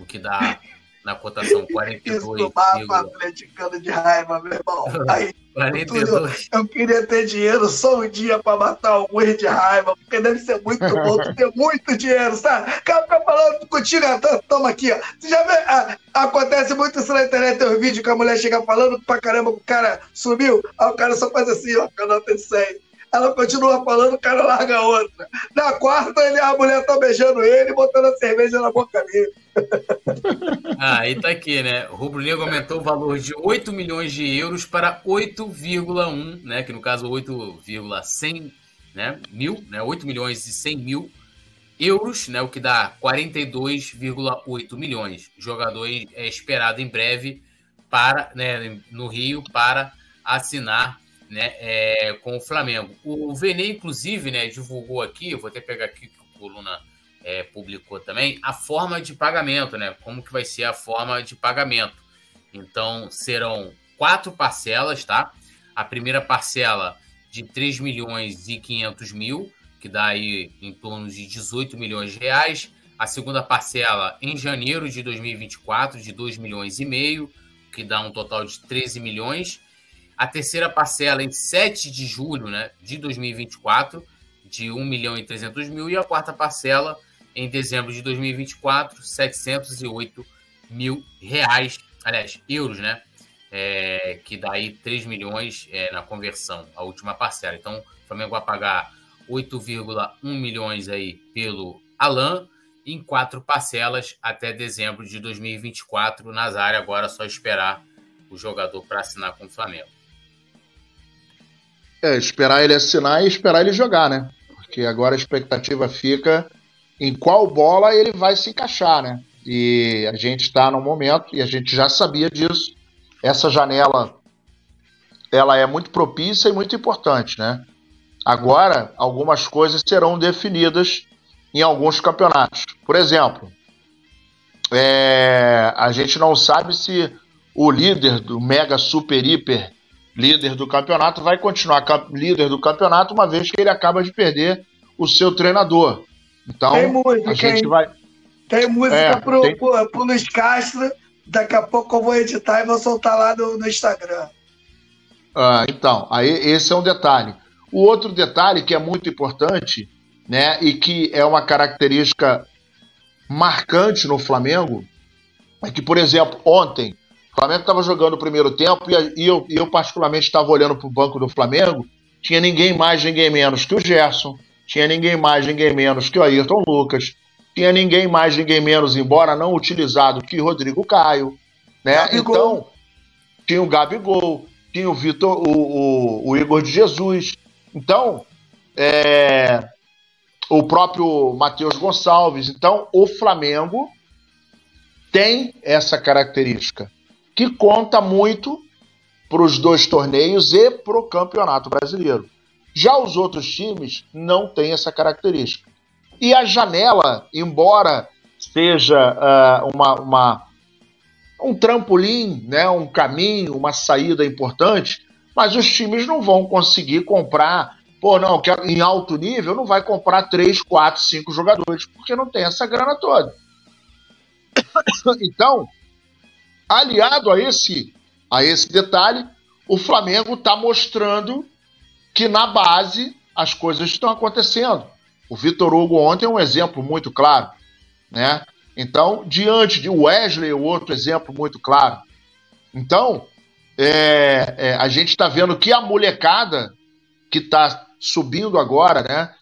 O que dá na cotação 42. Isso atleticano de raiva, meu irmão. Aí, 42. eu queria ter dinheiro só um dia para matar alguns de raiva, porque deve ser muito bom ter muito dinheiro, sabe? Cara fica falando contigo, toma aqui, ó. Você já vê, ah, acontece muito isso na internet, tem um vídeo que a mulher chega falando pra caramba, o cara sumiu, aí o cara só faz assim, ó, canal tem 100 ela continua falando, o cara larga outra. Na quarta, ele, a mulher tá beijando ele e botando a cerveja na boca dele. Ah, aí tá aqui, né? O Rubro Negro aumentou o valor de 8 milhões de euros para 8,1, né? Que no caso 8,100 né? mil, né? 8 milhões e 100 mil euros, né? O que dá 42,8 milhões. O jogador é esperado em breve para, né, no Rio para assinar né, é, com o Flamengo. O Vene, inclusive, né, divulgou aqui, vou até pegar aqui que o Coluna é, publicou também, a forma de pagamento, né? Como que vai ser a forma de pagamento. Então, serão quatro parcelas, tá? A primeira parcela de 3 milhões e 500 mil, que dá aí em torno de 18 milhões de reais. A segunda parcela em janeiro de 2024, de 2 milhões e meio, que dá um total de 13 milhões a terceira parcela em 7 de julho né, de 2024, de 1 milhão e 300 mil, e a quarta parcela em dezembro de 2024, 708 mil reais, aliás, euros, né? É, que dá aí 3 milhões é, na conversão, a última parcela. Então, o Flamengo vai pagar 8,1 milhões aí pelo Alan, em quatro parcelas até dezembro de 2024. Nazário agora é só esperar o jogador para assinar com o Flamengo. É, esperar ele assinar e esperar ele jogar, né? Porque agora a expectativa fica em qual bola ele vai se encaixar, né? E a gente está no momento, e a gente já sabia disso, essa janela ela é muito propícia e muito importante, né? Agora, algumas coisas serão definidas em alguns campeonatos. Por exemplo, é, a gente não sabe se o líder do Mega Super Hiper líder do campeonato, vai continuar líder do campeonato, uma vez que ele acaba de perder o seu treinador. Então, tem música, a gente hein? vai. Tem música é, pro, tem... Pro, pro Luiz Castro. Daqui a pouco eu vou editar e vou soltar lá no, no Instagram. Ah, então, aí esse é um detalhe. O outro detalhe que é muito importante, né, e que é uma característica marcante no Flamengo, é que, por exemplo, ontem o Flamengo estava jogando o primeiro tempo e, eu, eu, particularmente, estava olhando para o banco do Flamengo. Tinha ninguém mais, ninguém menos que o Gerson. Tinha ninguém mais, ninguém menos que o Ayrton Lucas. Tinha ninguém mais, ninguém menos, embora não utilizado, que Rodrigo Caio. Né? Então, tinha o Gabigol, tinha o Vitor, o, o, o Igor de Jesus. Então, é, o próprio Matheus Gonçalves. Então, o Flamengo tem essa característica que conta muito para os dois torneios e para o Campeonato Brasileiro. Já os outros times não têm essa característica. E a janela, embora seja uh, uma, uma, um trampolim, né, um caminho, uma saída importante, mas os times não vão conseguir comprar, pô, não, em alto nível não vai comprar 3, 4, 5 jogadores, porque não tem essa grana toda. Então, Aliado a esse, a esse detalhe, o Flamengo está mostrando que na base as coisas estão acontecendo. O Vitor Hugo ontem é um exemplo muito claro, né? Então, diante de Wesley, o outro exemplo muito claro. Então, é, é, a gente está vendo que a molecada que está subindo agora, né?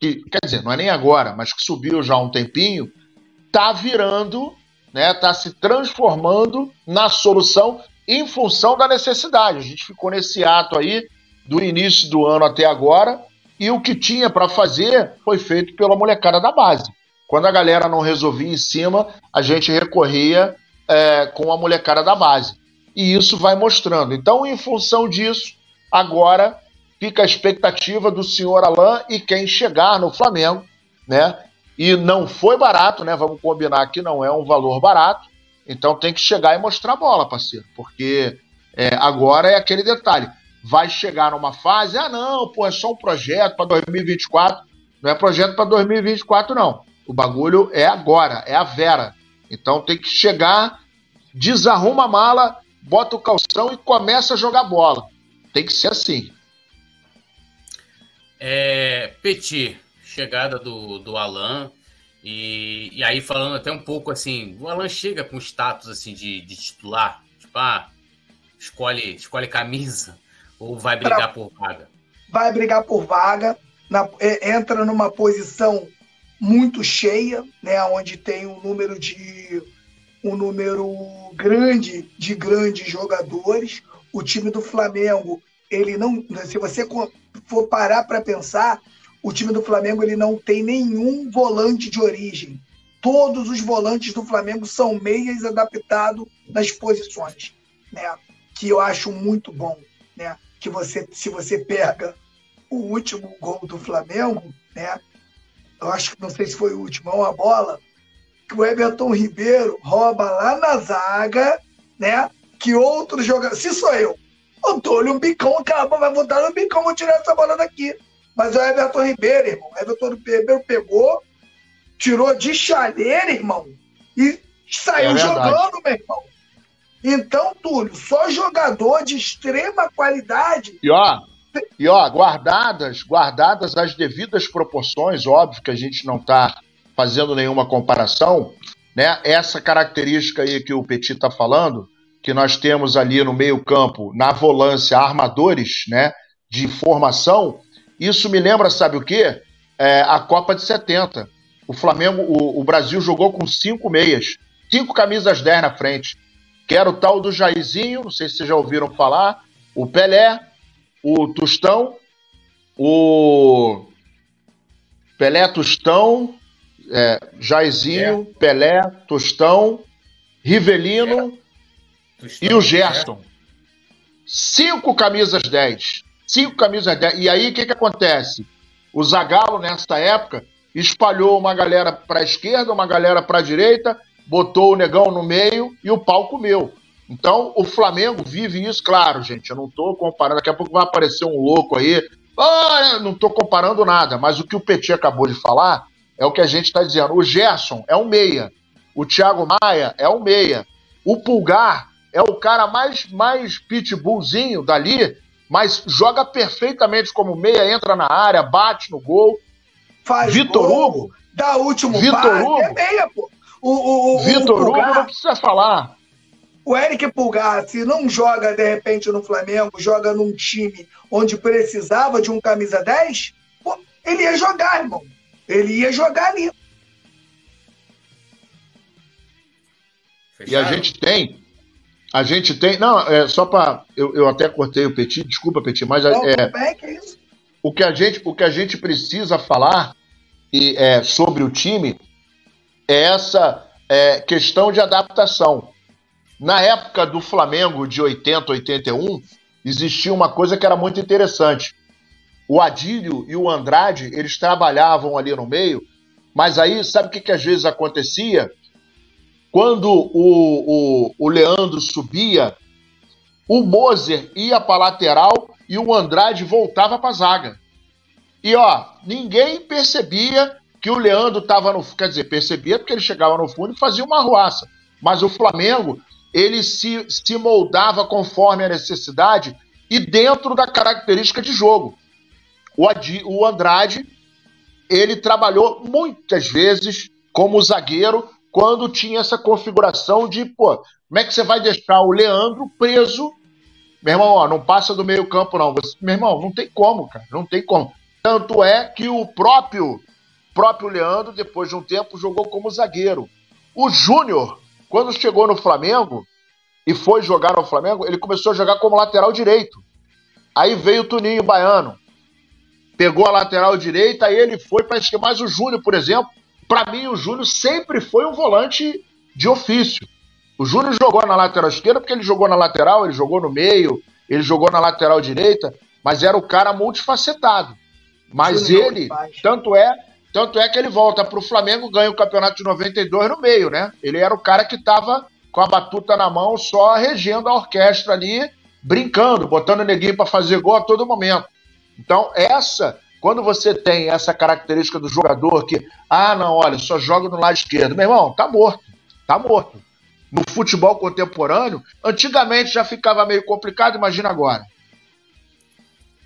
Que, quer dizer, não é nem agora, mas que subiu já há um tempinho, está virando né, está se transformando na solução em função da necessidade. A gente ficou nesse ato aí do início do ano até agora e o que tinha para fazer foi feito pela molecada da base. Quando a galera não resolvia em cima, a gente recorria é, com a molecada da base. E isso vai mostrando. Então, em função disso, agora fica a expectativa do senhor Alain e quem chegar no Flamengo, né? E não foi barato, né? Vamos combinar que não é um valor barato. Então tem que chegar e mostrar a bola, parceiro. Porque é, agora é aquele detalhe. Vai chegar numa fase, ah, não, pô, é só um projeto para 2024. Não é projeto para 2024, não. O bagulho é agora, é a Vera. Então tem que chegar desarruma a mala, bota o calção e começa a jogar bola. Tem que ser assim. É, Petit, chegada do, do Alan. E, e aí, falando até um pouco assim, o Alan chega com status assim de, de titular, tipo, ah, escolhe, escolhe camisa ou vai brigar pra, por vaga? Vai brigar por vaga, na, entra numa posição muito cheia, né, onde tem um número de um número grande de grandes jogadores. O time do Flamengo, ele não, se você for parar para pensar, o time do Flamengo ele não tem nenhum volante de origem. Todos os volantes do Flamengo são meias adaptados nas posições, né? Que eu acho muito bom, né? Que você, se você pega o último gol do Flamengo, né? Eu acho que não sei se foi o último, é uma bola que o Everton Ribeiro rouba lá na zaga, né? Que outro jogador. Se sou eu, eu dou-lhe um bicão, acaba, vai voltar no bicão, vou tirar essa bola daqui. Mas o Everton Ribeiro, irmão, Everton Ribeiro pegou, tirou de chaleira, irmão, e saiu é jogando, meu irmão. Então, Túlio, só jogador de extrema qualidade. E ó, e ó, guardadas, guardadas as devidas proporções, óbvio que a gente não está fazendo nenhuma comparação, né? Essa característica aí que o Petit está falando, que nós temos ali no meio-campo, na volância, armadores, né? De formação, isso me lembra, sabe o quê? É, a Copa de 70. O Flamengo, o, o Brasil jogou com cinco meias, cinco camisas 10 na frente. Que era o tal do Jairzinho, não sei se vocês já ouviram falar, o Pelé, o Tostão, o Pelé Tostão, é, Jairzinho, é. Pelé, Tostão, Rivelino é. e o Gerson. Cinco camisas 10. Cinco camisas 10. E aí o que, que acontece? O Zagallo, nessa época, espalhou uma galera para a esquerda, uma galera para a direita, botou o negão no meio e o pau comeu. Então, o Flamengo vive isso, claro, gente. Eu não estou comparando. Daqui a pouco vai aparecer um louco aí. Ah, não estou comparando nada. Mas o que o Petit acabou de falar é o que a gente está dizendo. O Gerson é um meia. O Thiago Maia é um meia. O Pulgar é o cara mais, mais pitbullzinho dali, mas joga perfeitamente como meia, entra na área, bate no gol. Faz Vitor gol, Hugo. Dá último Vitor Hugo. É meia, pô. O, o, o Vitor Hugo não precisa falar. O Eric Pulgar, se não joga de repente no Flamengo, joga num time onde precisava de um camisa 10, pô, ele ia jogar, irmão. Ele ia jogar ali. E a gente tem, a gente tem, não, é só para eu, eu até cortei o Petit, desculpa Petit, mas não, é, bem, que é isso? o que a gente, o que a gente precisa falar e é, sobre o time é essa é, questão de adaptação. Na época do Flamengo de 80, 81, existia uma coisa que era muito interessante. O Adílio e o Andrade, eles trabalhavam ali no meio, mas aí, sabe o que, que às vezes acontecia? Quando o, o, o Leandro subia, o Moser ia para lateral e o Andrade voltava para zaga. E ó, ninguém percebia que o Leandro estava no. Quer dizer, percebia porque ele chegava no fundo e fazia uma ruaça. Mas o Flamengo ele se, se moldava conforme a necessidade e dentro da característica de jogo. O, Adi, o Andrade, ele trabalhou muitas vezes como zagueiro quando tinha essa configuração de, pô, como é que você vai deixar o Leandro preso? Meu irmão, ó, não passa do meio campo, não. Você, meu irmão, não tem como, cara, não tem como. Tanto é que o próprio próprio Leandro, depois de um tempo, jogou como zagueiro. O Júnior quando chegou no Flamengo e foi jogar no Flamengo, ele começou a jogar como lateral direito. Aí veio o Tuninho Baiano, pegou a lateral direita, aí ele foi para esquerda. Mas o Júnior, por exemplo, para mim o Júnior sempre foi um volante de ofício. O Júnior jogou na lateral esquerda porque ele jogou na lateral, ele jogou no meio, ele jogou na lateral direita, mas era o cara multifacetado. Mas Júnior ele, tanto é tanto é que ele volta para o Flamengo, ganha o campeonato de 92 no meio, né? Ele era o cara que estava com a batuta na mão, só regendo a orquestra ali, brincando, botando o neguinho para fazer gol a todo momento. Então, essa, quando você tem essa característica do jogador que, ah, não, olha, só joga no lado esquerdo, meu irmão, tá morto, tá morto. no futebol contemporâneo, antigamente já ficava meio complicado, imagina agora.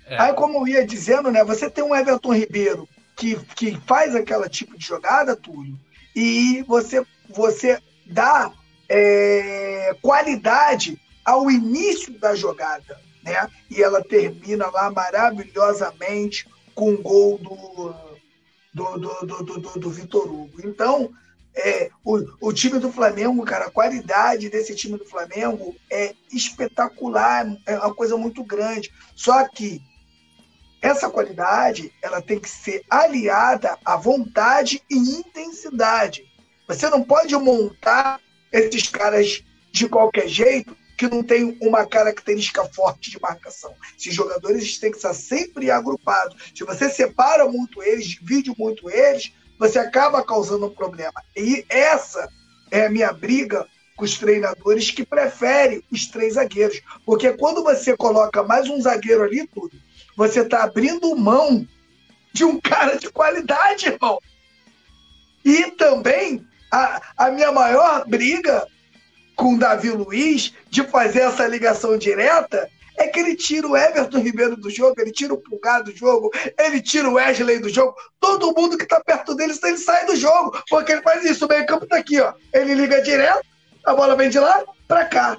É. Aí, como eu ia dizendo, né? Você tem um Everton Ribeiro que, que faz aquela tipo de jogada, Túlio, e você, você dá é, qualidade ao início da jogada, né? E ela termina lá maravilhosamente com o gol do, do, do, do, do, Vitor Hugo. Então, é, o, o time do Flamengo, cara, a qualidade desse time do Flamengo é espetacular, é uma coisa muito grande. Só que essa qualidade ela tem que ser aliada à vontade e intensidade. Você não pode montar esses caras de qualquer jeito que não tem uma característica forte de marcação. Esses jogadores têm que estar sempre agrupados. Se você separa muito eles, divide muito eles, você acaba causando um problema. E essa é a minha briga com os treinadores que preferem os três zagueiros. Porque quando você coloca mais um zagueiro ali, tudo, você está abrindo mão de um cara de qualidade, irmão. E também a, a minha maior briga com o Davi Luiz de fazer essa ligação direta é que ele tira o Everton Ribeiro do jogo, ele tira o Pulgar do jogo, ele tira o Wesley do jogo. Todo mundo que está perto dele, ele sai do jogo, porque ele faz isso. O meio campo está aqui, ó. Ele liga direto, a bola vem de lá para cá.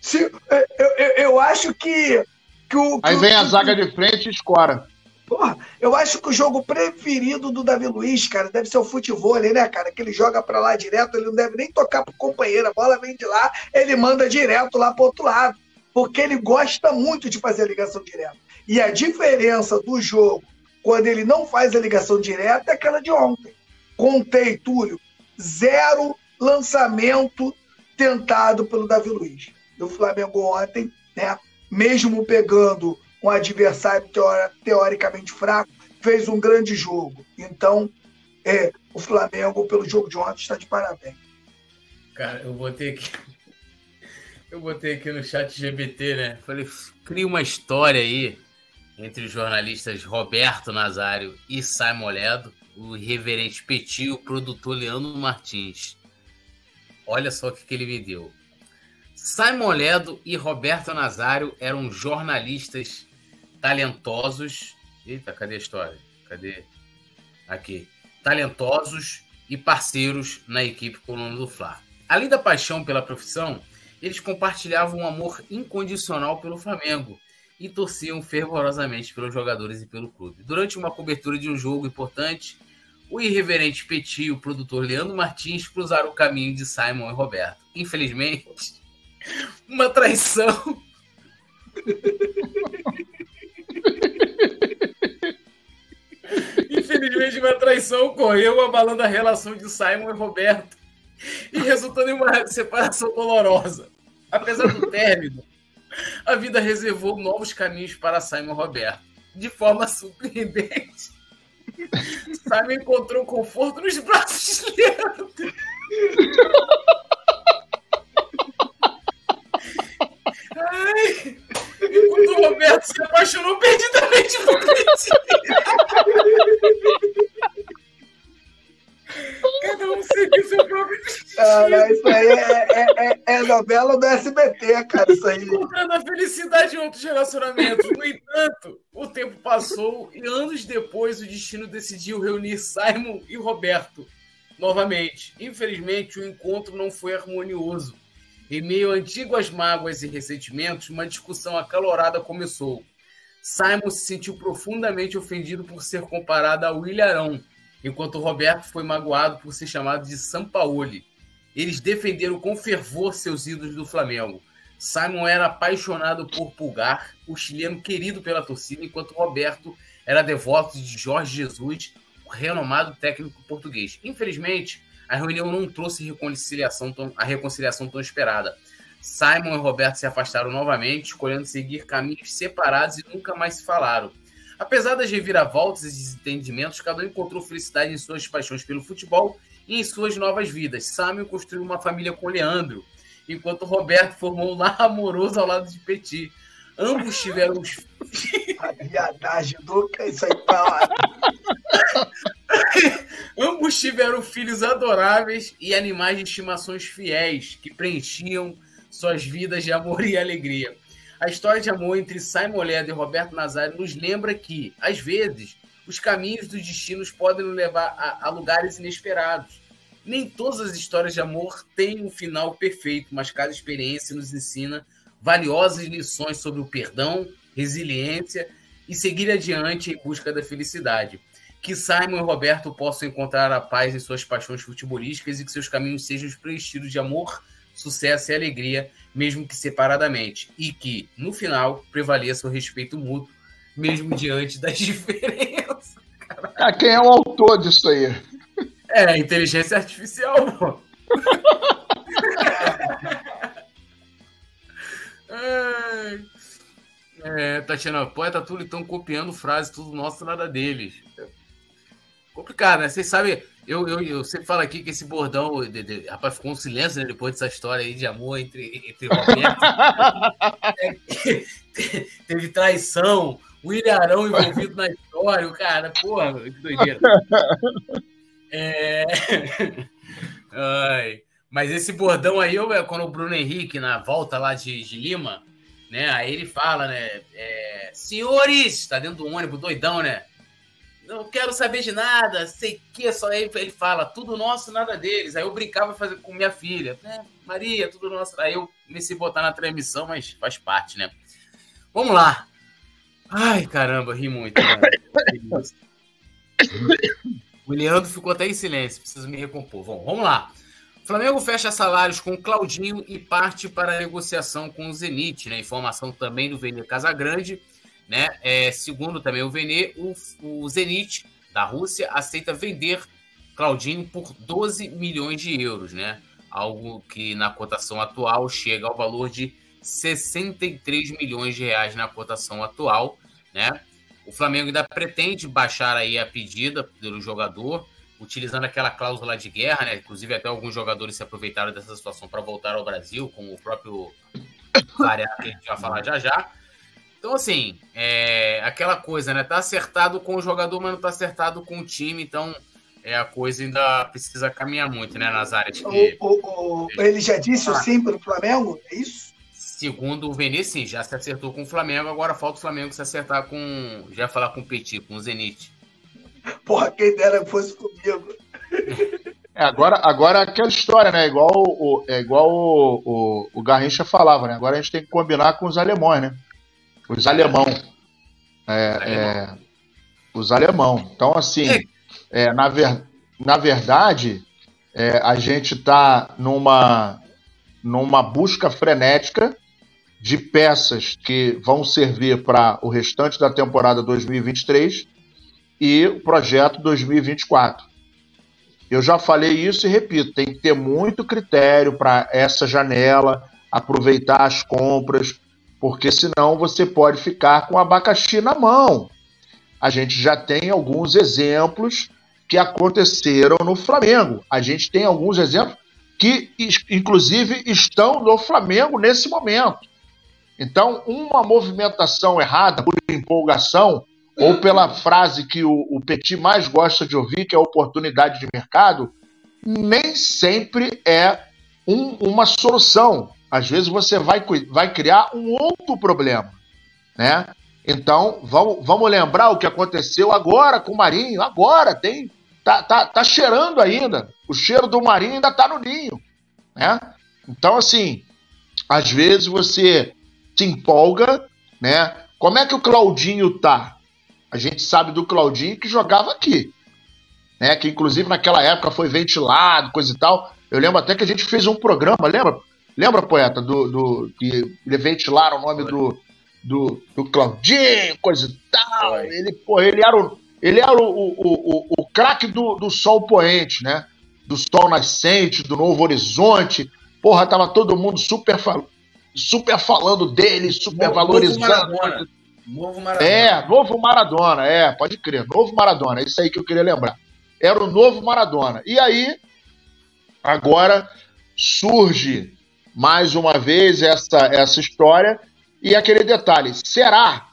Se, eu, eu, eu, acho que, que o. Que Aí vem a zaga de frente e escora. Porra, eu acho que o jogo preferido do Davi Luiz, cara, deve ser o futebol, né, cara? Que ele joga para lá direto, ele não deve nem tocar pro companheiro, a bola vem de lá, ele manda direto lá pro outro lado. Porque ele gosta muito de fazer a ligação direta. E a diferença do jogo, quando ele não faz a ligação direta, é aquela de ontem. Contei, Túlio, zero lançamento tentado pelo Davi Luiz. Do Flamengo ontem, né? Mesmo pegando um adversário teoricamente fraco, fez um grande jogo. Então, é, o Flamengo, pelo jogo de ontem, está de parabéns. Cara, eu botei aqui. Eu botei aqui no chat GBT, né? Falei, cria uma história aí entre os jornalistas Roberto Nazário e Simon Ledo, o irreverente Petit e o produtor Leandro Martins. Olha só o que, que ele me deu. Simon Ledo e Roberto Nazário eram jornalistas talentosos. Eita, cadê a história? Cadê? Aqui. Talentosos e parceiros na equipe Coluna do Fla. Além da paixão pela profissão, eles compartilhavam um amor incondicional pelo Flamengo e torciam fervorosamente pelos jogadores e pelo clube. Durante uma cobertura de um jogo importante, o irreverente Petit e o produtor Leandro Martins cruzaram o caminho de Simon e Roberto. Infelizmente, uma traição Infelizmente, uma traição ocorreu abalando a relação de Simon e Roberto e resultando em uma separação dolorosa. Apesar do término, a vida reservou novos caminhos para Simon e Roberto. De forma surpreendente, Simon encontrou conforto nos braços de Leandro. Ai, enquanto o Roberto se apaixonou perdidamente por Cristina. Cada um seguiu seu próprio destino. isso aí é, é, é, é, novela do SBT, cara. Isso aí. Encontrando a felicidade em outros relacionamentos. No entanto, o tempo passou e anos depois o destino decidiu reunir Simon e Roberto novamente. Infelizmente, o encontro não foi harmonioso. Em meio a antigas mágoas e ressentimentos, uma discussão acalorada começou. Simon se sentiu profundamente ofendido por ser comparado a William enquanto Roberto foi magoado por ser chamado de Sampaoli. Eles defenderam com fervor seus ídolos do Flamengo. Simon era apaixonado por Pulgar, o chileno querido pela torcida, enquanto Roberto era devoto de Jorge Jesus, o renomado técnico português. Infelizmente, a reunião não trouxe reconciliação tão, a reconciliação tão esperada. Simon e Roberto se afastaram novamente, escolhendo seguir caminhos separados e nunca mais se falaram. Apesar das reviravoltas e desentendimentos, cada um encontrou felicidade em suas paixões pelo futebol e em suas novas vidas. Simon construiu uma família com Leandro, enquanto Roberto formou um lar amoroso ao lado de Petit. Ambos tiveram os. A viadagem do isso aí pra lá. Ambos tiveram filhos adoráveis e animais de estimações fiéis que preenchiam suas vidas de amor e alegria. A história de amor entre Simon Ledo e Roberto Nazário nos lembra que, às vezes, os caminhos dos destinos podem nos levar a, a lugares inesperados. Nem todas as histórias de amor têm um final perfeito, mas cada experiência nos ensina valiosas lições sobre o perdão, resiliência e seguir adiante em busca da felicidade. Que Simon e Roberto possam encontrar a paz em suas paixões futebolísticas e que seus caminhos sejam preenchidos de amor, sucesso e alegria, mesmo que separadamente. E que, no final, prevaleça o respeito mútuo, mesmo diante das diferenças. Ah, quem é o autor disso aí? É, inteligência artificial, pô. é, Tatiana, poeta tudo estão copiando frases, tudo nosso, nada deles. Complicado, né? Vocês sabem, eu, eu, eu sempre falo aqui que esse bordão, de, de, rapaz, ficou um silêncio né, depois dessa história aí de amor entre, entre Roberto. é, teve traição, o Ilharão envolvido na história, o cara, porra, que doideira. É... Ai. Mas esse bordão aí, quando o Bruno Henrique, na volta lá de, de Lima, né? Aí ele fala, né? É, Senhores, tá dentro do ônibus, doidão, né? Não quero saber de nada, sei que, só ele, ele fala, tudo nosso, nada deles. Aí eu brincava fazer com minha filha, né? Maria, tudo nosso. Aí eu comecei a botar na transmissão, mas faz parte, né? Vamos lá. Ai, caramba, ri muito. o Leandro ficou até em silêncio, preciso me recompor. Bom, vamos lá. Flamengo fecha salários com Claudinho e parte para a negociação com o Zenit, né? Informação também do Vene Casagrande, né? É, segundo também o Vene, o, o Zenit da Rússia aceita vender Claudinho por 12 milhões de euros, né? Algo que na cotação atual chega ao valor de 63 milhões de reais na cotação atual, né? O Flamengo ainda pretende baixar aí a pedida pelo jogador, utilizando aquela cláusula de guerra, né? Inclusive, até alguns jogadores se aproveitaram dessa situação para voltar ao Brasil, como o próprio Varela, que a gente vai falar já já. Então, assim, é aquela coisa, né? Tá acertado com o jogador, mas não tá acertado com o time, então é, a coisa ainda precisa caminhar muito, né, nas áreas que... o, o, o, Ele já disse o sim para o Flamengo, é isso? Segundo o Vene, sim, já se acertou com o Flamengo, agora falta o Flamengo se acertar com. Já falar com o Petit, com o Zenit. Porra, quem dera fosse comigo. É, agora, agora aquela história, né? Igual, o, é igual o, o, o Garrincha falava, né? Agora a gente tem que combinar com os alemães, né? Os alemão. É, é, os alemão. Então, assim, é, na, ver, na verdade, é, a gente está numa, numa busca frenética de peças que vão servir para o restante da temporada 2023 e o projeto 2024. Eu já falei isso e repito, tem que ter muito critério para essa janela, aproveitar as compras, porque senão você pode ficar com abacaxi na mão. A gente já tem alguns exemplos que aconteceram no Flamengo. A gente tem alguns exemplos que, inclusive, estão no Flamengo nesse momento. Então, uma movimentação errada por empolgação ou pela frase que o, o Petit mais gosta de ouvir, que é oportunidade de mercado, nem sempre é um, uma solução. Às vezes você vai, vai criar um outro problema, né? Então, vamos, vamos lembrar o que aconteceu agora com o Marinho. Agora, tem tá, tá, tá cheirando ainda. O cheiro do Marinho ainda tá no ninho, né? Então, assim, às vezes você se empolga, né? Como é que o Claudinho tá? A gente sabe do Claudinho que jogava aqui, né? Que inclusive naquela época foi ventilado, coisa e tal. Eu lembro até que a gente fez um programa, lembra? Lembra, poeta, do, do que ventilaram o nome do, do, do Claudinho, coisa e tal. Ele, pô, ele era o, ele era o, o, o, o craque do, do sol poente, né? Do sol nascente, do novo horizonte. Porra, tava todo mundo super, super falando dele, super novo, valorizando. Novo Novo Maradona. É, novo Maradona, é, pode crer, novo Maradona, é isso aí que eu queria lembrar. Era o novo Maradona. E aí, agora surge mais uma vez essa, essa história e aquele detalhe: será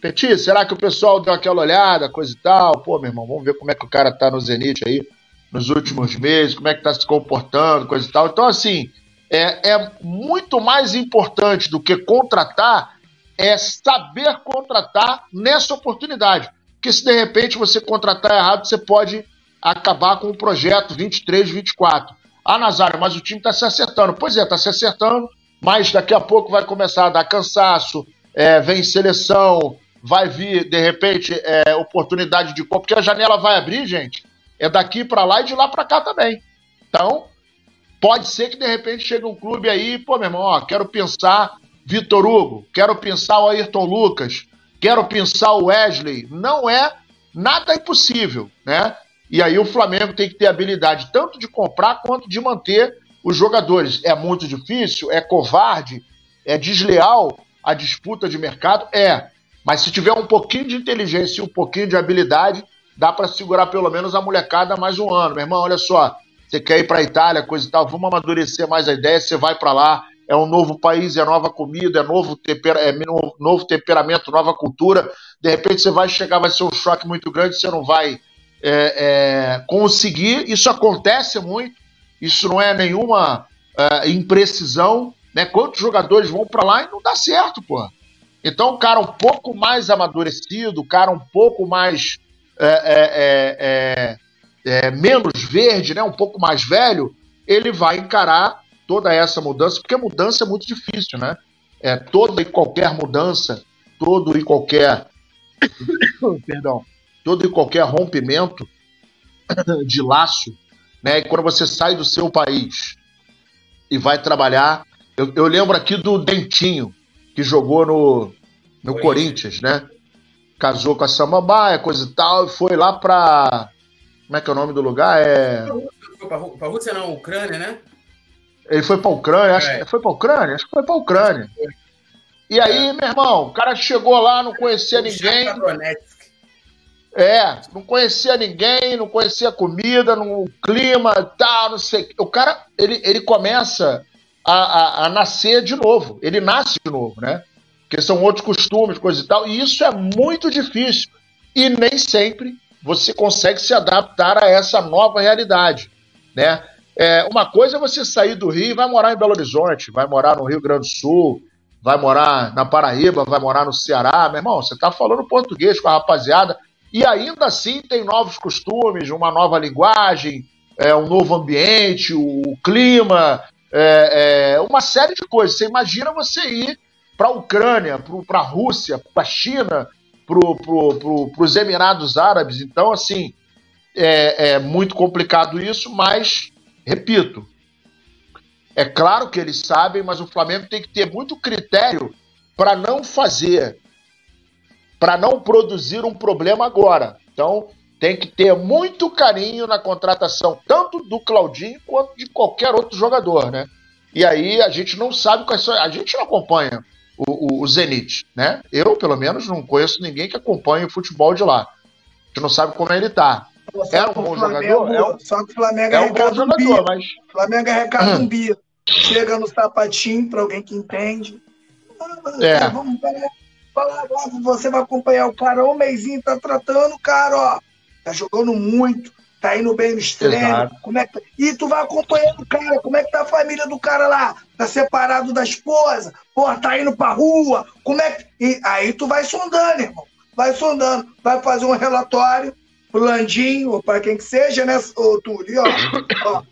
Petit, será que o pessoal deu aquela olhada, coisa e tal? Pô, meu irmão, vamos ver como é que o cara tá no Zenit aí nos últimos meses, como é que tá se comportando, coisa e tal. Então, assim, é, é muito mais importante do que contratar é saber contratar nessa oportunidade. Porque se de repente você contratar errado, você pode acabar com o projeto 23, 24. Ah, Nazário, mas o time está se acertando. Pois é, está se acertando, mas daqui a pouco vai começar a dar cansaço, é, vem seleção, vai vir, de repente, é, oportunidade de compra, porque a janela vai abrir, gente, é daqui para lá e de lá para cá também. Então, pode ser que de repente chegue um clube aí, pô, meu irmão, ó, quero pensar Vitor Hugo, quero pensar o Ayrton Lucas, quero pensar o Wesley. Não é nada impossível, né? E aí o Flamengo tem que ter habilidade tanto de comprar quanto de manter os jogadores. É muito difícil, é covarde, é desleal a disputa de mercado? É. Mas se tiver um pouquinho de inteligência e um pouquinho de habilidade, dá para segurar pelo menos a molecada mais um ano. Meu irmão, olha só, você quer ir para a Itália, coisa e tal, vamos amadurecer mais a ideia, você vai para lá, é um novo país, é nova comida, é novo, tempera, é novo temperamento, nova cultura. De repente você vai chegar, vai ser um choque muito grande, você não vai é, é, conseguir. Isso acontece muito, isso não é nenhuma é, imprecisão. Né? Quantos jogadores vão para lá e não dá certo, pô. Então, o cara um pouco mais amadurecido, o cara um pouco mais. É, é, é, menos verde, né? um pouco mais velho, ele vai encarar toda essa mudança, porque mudança é muito difícil, né? É, toda e qualquer mudança, todo e qualquer. perdão. Todo e qualquer rompimento de laço, né? E quando você sai do seu país e vai trabalhar. Eu, eu lembro aqui do Dentinho, que jogou no, no Corinthians, né? Casou com a Samambaia, coisa e tal, e foi lá pra. Como é que é o nome do lugar? É. Pra Rússia, não, Ucrânia, né? Ele foi pra Ucrânia, acho é. que foi pra Ucrânia? Acho que foi pra Ucrânia. E aí, meu irmão, o cara chegou lá, não conhecia ninguém. É, não conhecia ninguém, não conhecia comida, no clima, tal, não sei. O cara, ele, ele começa a, a, a, nascer de novo. Ele nasce de novo, né? Porque são outros costumes, coisa e tal. E isso é muito difícil. E nem sempre você consegue se adaptar a essa nova realidade, né? É, uma coisa é você sair do Rio e vai morar em Belo Horizonte, vai morar no Rio Grande do Sul, vai morar na Paraíba, vai morar no Ceará. Meu irmão, você está falando português com a rapaziada e ainda assim tem novos costumes, uma nova linguagem, é, um novo ambiente, o, clima, é, é, uma série de coisas. Você imagina você ir para a Ucrânia, para a Rússia, para a China, para pro, os Emirados Árabes. Então, assim, é, é muito complicado isso, mas Repito, é claro que eles sabem, mas o Flamengo tem que ter muito critério para não fazer, para não produzir um problema agora. Então, tem que ter muito carinho na contratação, tanto do Claudinho quanto de qualquer outro jogador, né? E aí a gente não sabe quais são. A gente não acompanha o, o, o Zenit, né? Eu, pelo menos, não conheço ninguém que acompanhe o futebol de lá. A gente não sabe como ele tá. É um bom jogador? É um, só que o Flamengo é, é um bom jogador, mas. Flamengo recado um bia. Chega no sapatinho para alguém que entende. É. Vamos você vai acompanhar o cara, um mêsinho tá tratando o cara, ó. Tá jogando muito, tá indo bem no extremo. Como é que tá? E tu vai acompanhando o cara, como é que tá a família do cara lá? Tá separado da esposa? Porra, tá indo pra rua? Como é que. E aí tu vai sondando, irmão. Vai sondando, vai fazer um relatório pro Landinho, ou para quem que seja, né, ô Túlio? Ó, ó,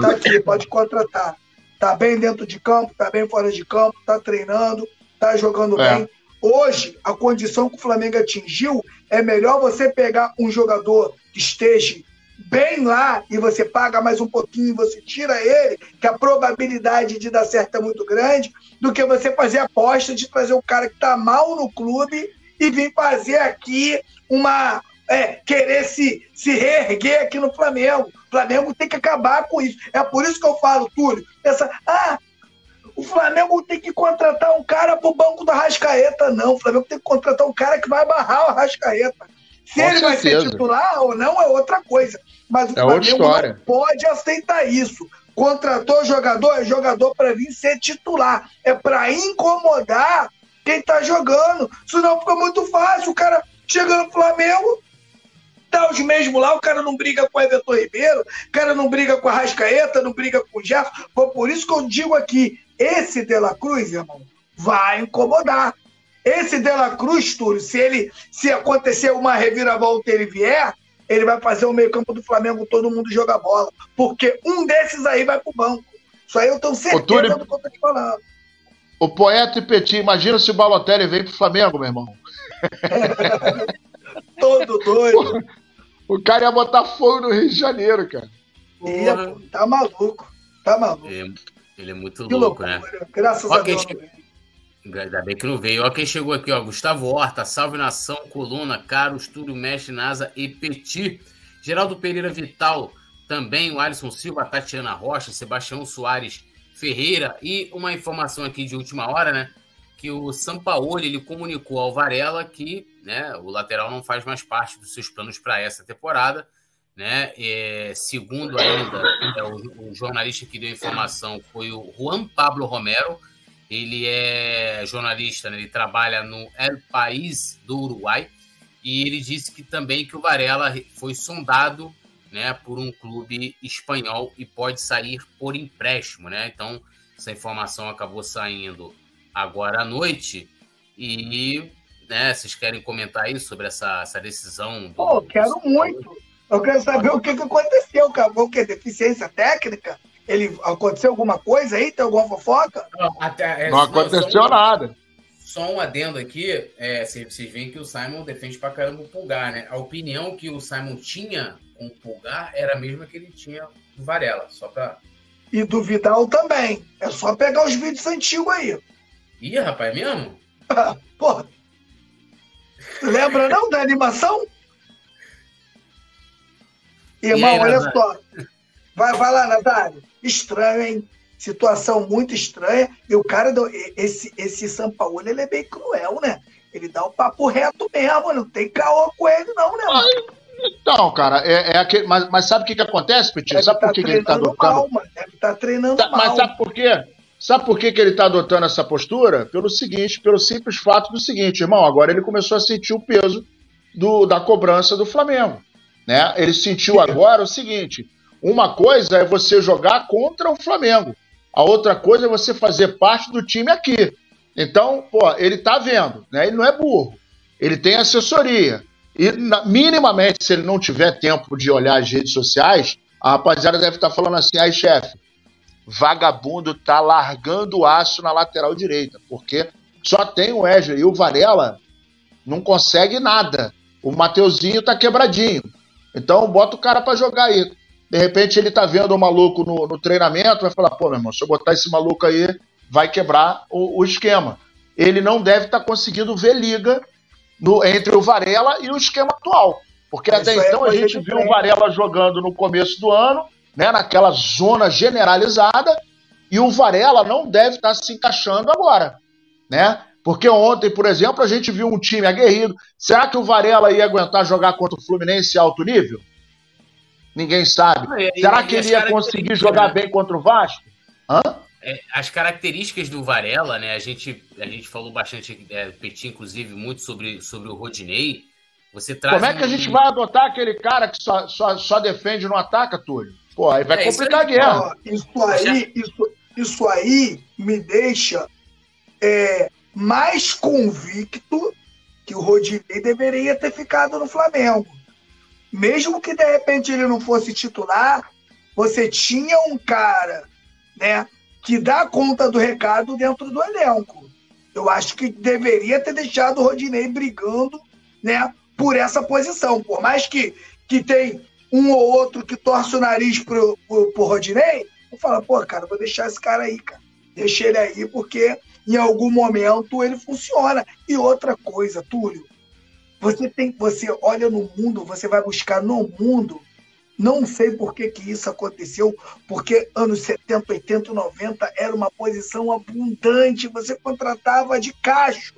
tá aqui, pode contratar. Tá bem dentro de campo, tá bem fora de campo, tá treinando, tá jogando é. bem. Hoje, a condição que o Flamengo atingiu é melhor você pegar um jogador que esteja bem lá e você paga mais um pouquinho e você tira ele, que a probabilidade de dar certo é muito grande, do que você fazer aposta de trazer o cara que está mal no clube e vir fazer aqui uma, é, querer se, se reerguer aqui no Flamengo. O Flamengo tem que acabar com isso. É por isso que eu falo, Túlio, essa, ah, o Flamengo tem que contratar um cara pro banco da Rascaeta. Não, o Flamengo tem que contratar um cara que vai barrar o Rascaeta. Se com ele certeza. vai ser titular ou não é outra coisa. Mas o é Flamengo não pode aceitar isso. Contratou jogador, é jogador para vir ser titular. É para incomodar quem tá jogando. Senão fica muito fácil. O cara chega no Flamengo, tá os mesmos lá, o cara não briga com o Everton Ribeiro, o cara não briga com a Rascaeta, não briga com o Gerson. Foi por isso que eu digo aqui, esse De La Cruz, irmão, vai incomodar. Esse De La Cruz, Túlio, se ele se acontecer uma reviravolta e ele vier, ele vai fazer o meio-campo do Flamengo todo mundo jogar bola. Porque um desses aí vai pro banco. Isso aí eu tenho certeza Túlio, do que eu tô te falando. O poeta e Petit, imagina se o Balotelli vem pro Flamengo, meu irmão. todo doido. O cara ia botar fogo no Rio de Janeiro, cara. Ia, tá maluco. Tá maluco. É, ele é muito que louco, né? Graças a Deus. Ainda bem que não veio. Olha quem chegou aqui, ó. Gustavo Horta, Salve Nação, Coluna, Caro, Túlio, Mestre, NASA e Petit. Geraldo Pereira Vital, também o Alisson Silva, Tatiana Rocha, Sebastião Soares Ferreira. E uma informação aqui de última hora, né? Que o Sampaoli ele comunicou ao Varela que né, o lateral não faz mais parte dos seus planos para essa temporada. Né? É, segundo ainda, é, o, o jornalista que deu informação foi o Juan Pablo Romero ele é jornalista, né? ele trabalha no El País do Uruguai e ele disse que também que o Varela foi sondado né, por um clube espanhol e pode sair por empréstimo, né? Então essa informação acabou saindo agora à noite e né, vocês querem comentar aí sobre essa, essa decisão? Do, Pô, quero muito. Eu quero saber o que, que aconteceu. Acabou o que? Deficiência técnica? Ele aconteceu alguma coisa aí? Tem alguma fofoca? Não, até, é, não aconteceu não, nada. Só um adendo aqui, é, vocês veem que o Simon defende pra caramba o Pulgar, né? A opinião que o Simon tinha com o Pulgar era a mesma que ele tinha do Varela, só pra... E do Vidal também. É só pegar os vídeos antigos aí. Ih, rapaz, é mesmo? Pô. Lembra não da animação? Irmão, aí, olha só. Vai, vai lá, Natália. Estranho, hein? Situação muito estranha. E o cara, do, esse, esse São Paulo, ele é bem cruel, né? Ele dá o papo reto mesmo, não tem caô com ele, não, né? Então, cara, é, é aquele, mas, mas sabe o que, que acontece, Petit? Sabe tá por que, que ele tá adotando? Mal, mano. Deve estar tá treinando tá, mal. Mas sabe por quê? Sabe por que, que ele está adotando essa postura? Pelo seguinte, pelo simples fato do seguinte, irmão, agora ele começou a sentir o peso do, da cobrança do Flamengo. Né? Ele sentiu agora o seguinte: uma coisa é você jogar contra o Flamengo, a outra coisa é você fazer parte do time aqui. Então, pô, ele tá vendo, né? Ele não é burro, ele tem assessoria. E minimamente, se ele não tiver tempo de olhar as redes sociais, a rapaziada deve estar tá falando assim: aí, chefe, vagabundo tá largando o aço na lateral direita, porque só tem o Wesley e o Varela não consegue nada. O Mateuzinho tá quebradinho. Então bota o cara para jogar aí. De repente ele tá vendo o maluco no, no, treinamento, vai falar, pô, meu irmão, se eu botar esse maluco aí, vai quebrar o, o esquema. Ele não deve estar tá conseguindo ver liga no, entre o Varela e o esquema atual. Porque Isso até então a gente viu o Varela jogando no começo do ano, né, naquela zona generalizada, e o Varela não deve estar tá se encaixando agora, né? Porque ontem, por exemplo, a gente viu um time aguerrido. Será que o Varela ia aguentar jogar contra o Fluminense alto nível? Ninguém sabe. e, Será que ele ia conseguir jogar bem contra o Vasco? Hã? É, as características do Varela, né? A gente, a gente falou bastante, é, Petit, inclusive, muito sobre, sobre o Rodinei. Você traz Como é que um... a gente vai adotar aquele cara que só, só, só defende e não ataca, Túlio? Pô, aí vai é, complicar aí, a guerra. Isso aí, isso, isso aí me deixa é, mais convicto que o Rodinei deveria ter ficado no Flamengo mesmo que de repente ele não fosse titular, você tinha um cara, né, que dá conta do recado dentro do elenco. Eu acho que deveria ter deixado o Rodinei brigando, né, por essa posição. Por mais que, que tem um ou outro que torce o nariz pro, pro, pro Rodinei, eu falo, pô, cara, vou deixar esse cara aí, cara. Deixa ele aí, porque em algum momento ele funciona. E outra coisa, Túlio, você tem, você olha no mundo, você vai buscar no mundo. Não sei por que, que isso aconteceu, porque anos 70, 80, 90 era uma posição abundante. Você contratava de cacho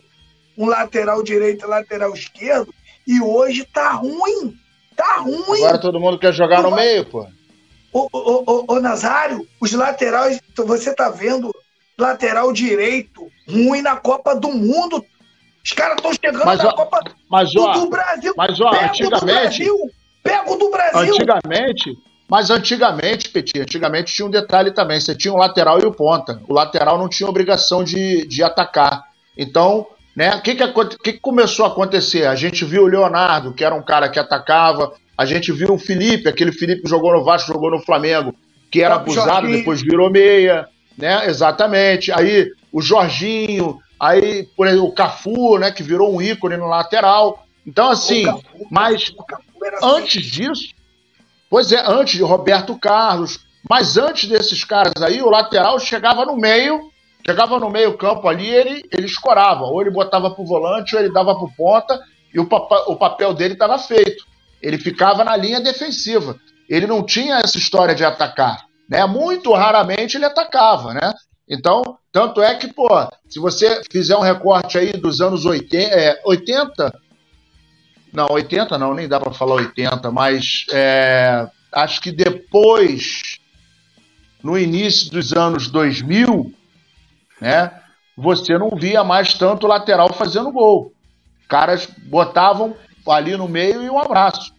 um lateral direito e lateral esquerdo, e hoje tá ruim. Tá ruim. Agora todo mundo quer jogar no meio, pô. Ô, ô, ô, ô, Nazário, os laterais, você tá vendo lateral direito ruim na Copa do Mundo. Os caras estão chegando mas, na ó, Copa mas, ó, do, Brasil. Mas, ó, antigamente. Pega o do Brasil. Antigamente. Mas antigamente, Petit, antigamente tinha um detalhe também. Você tinha o um lateral e o ponta. O lateral não tinha obrigação de, de atacar. Então, né, o que, que, que, que começou a acontecer? A gente viu o Leonardo, que era um cara que atacava. A gente viu o Felipe, aquele Felipe que jogou no Vasco, jogou no Flamengo, que era abusado, depois virou meia, né? Exatamente. Aí o Jorginho, aí por exemplo, o Cafu, né, que virou um ícone no lateral. Então assim, Cafu, mas assim. antes disso, pois é, antes de Roberto Carlos, mas antes desses caras aí, o lateral chegava no meio, chegava no meio campo ali, ele ele escorava, ou ele botava pro volante, ou ele dava pro ponta, e o, o papel dele estava feito. Ele ficava na linha defensiva. Ele não tinha essa história de atacar. Né? Muito raramente ele atacava, né? Então, tanto é que, pô, se você fizer um recorte aí dos anos 80, é, 80 não, 80 não, nem dá para falar 80, mas é, acho que depois, no início dos anos 2000, né, você não via mais tanto lateral fazendo gol. Caras botavam ali no meio e um abraço.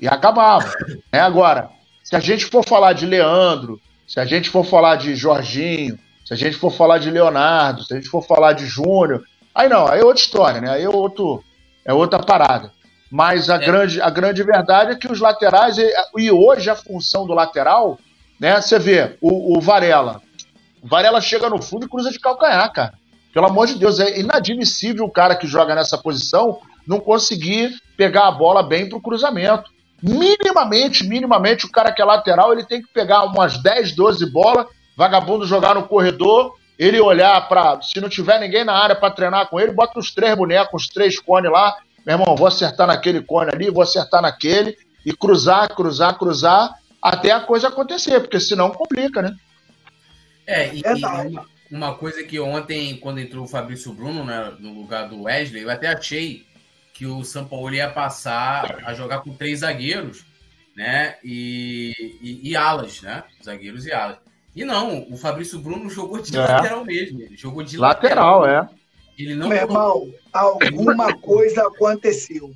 E acabava. Né? Agora, se a gente for falar de Leandro, se a gente for falar de Jorginho, se a gente for falar de Leonardo, se a gente for falar de Júnior, aí não, aí é outra história, né? Aí é, outro, é outra parada. Mas a, é. grande, a grande verdade é que os laterais, e, hoje a função do lateral, né? Você vê, o, o Varela. O Varela chega no fundo e cruza de calcanhar, cara. Pelo amor de Deus, é inadmissível o cara que joga nessa posição não conseguir pegar a bola bem para o cruzamento. Minimamente, minimamente, o cara que é lateral, ele tem que pegar umas 10, 12 bolas, vagabundo jogar no corredor, ele olhar para. Se não tiver ninguém na área para treinar com ele, bota os três bonecos, os três cones lá. Meu irmão, vou acertar naquele cone ali, vou acertar naquele, e cruzar, cruzar, cruzar, até a coisa acontecer, porque senão complica, né? É, e, e uma coisa que ontem, quando entrou o Fabrício Bruno né, no lugar do Wesley, eu até achei que o São Paulo ia passar a jogar com três zagueiros, né? E, e, e alas, né? Zagueiros e alas. E não, o Fabrício Bruno jogou de é. lateral mesmo. Ele jogou de lateral. lateral é. Ele não. Meu irmão, alguma coisa aconteceu.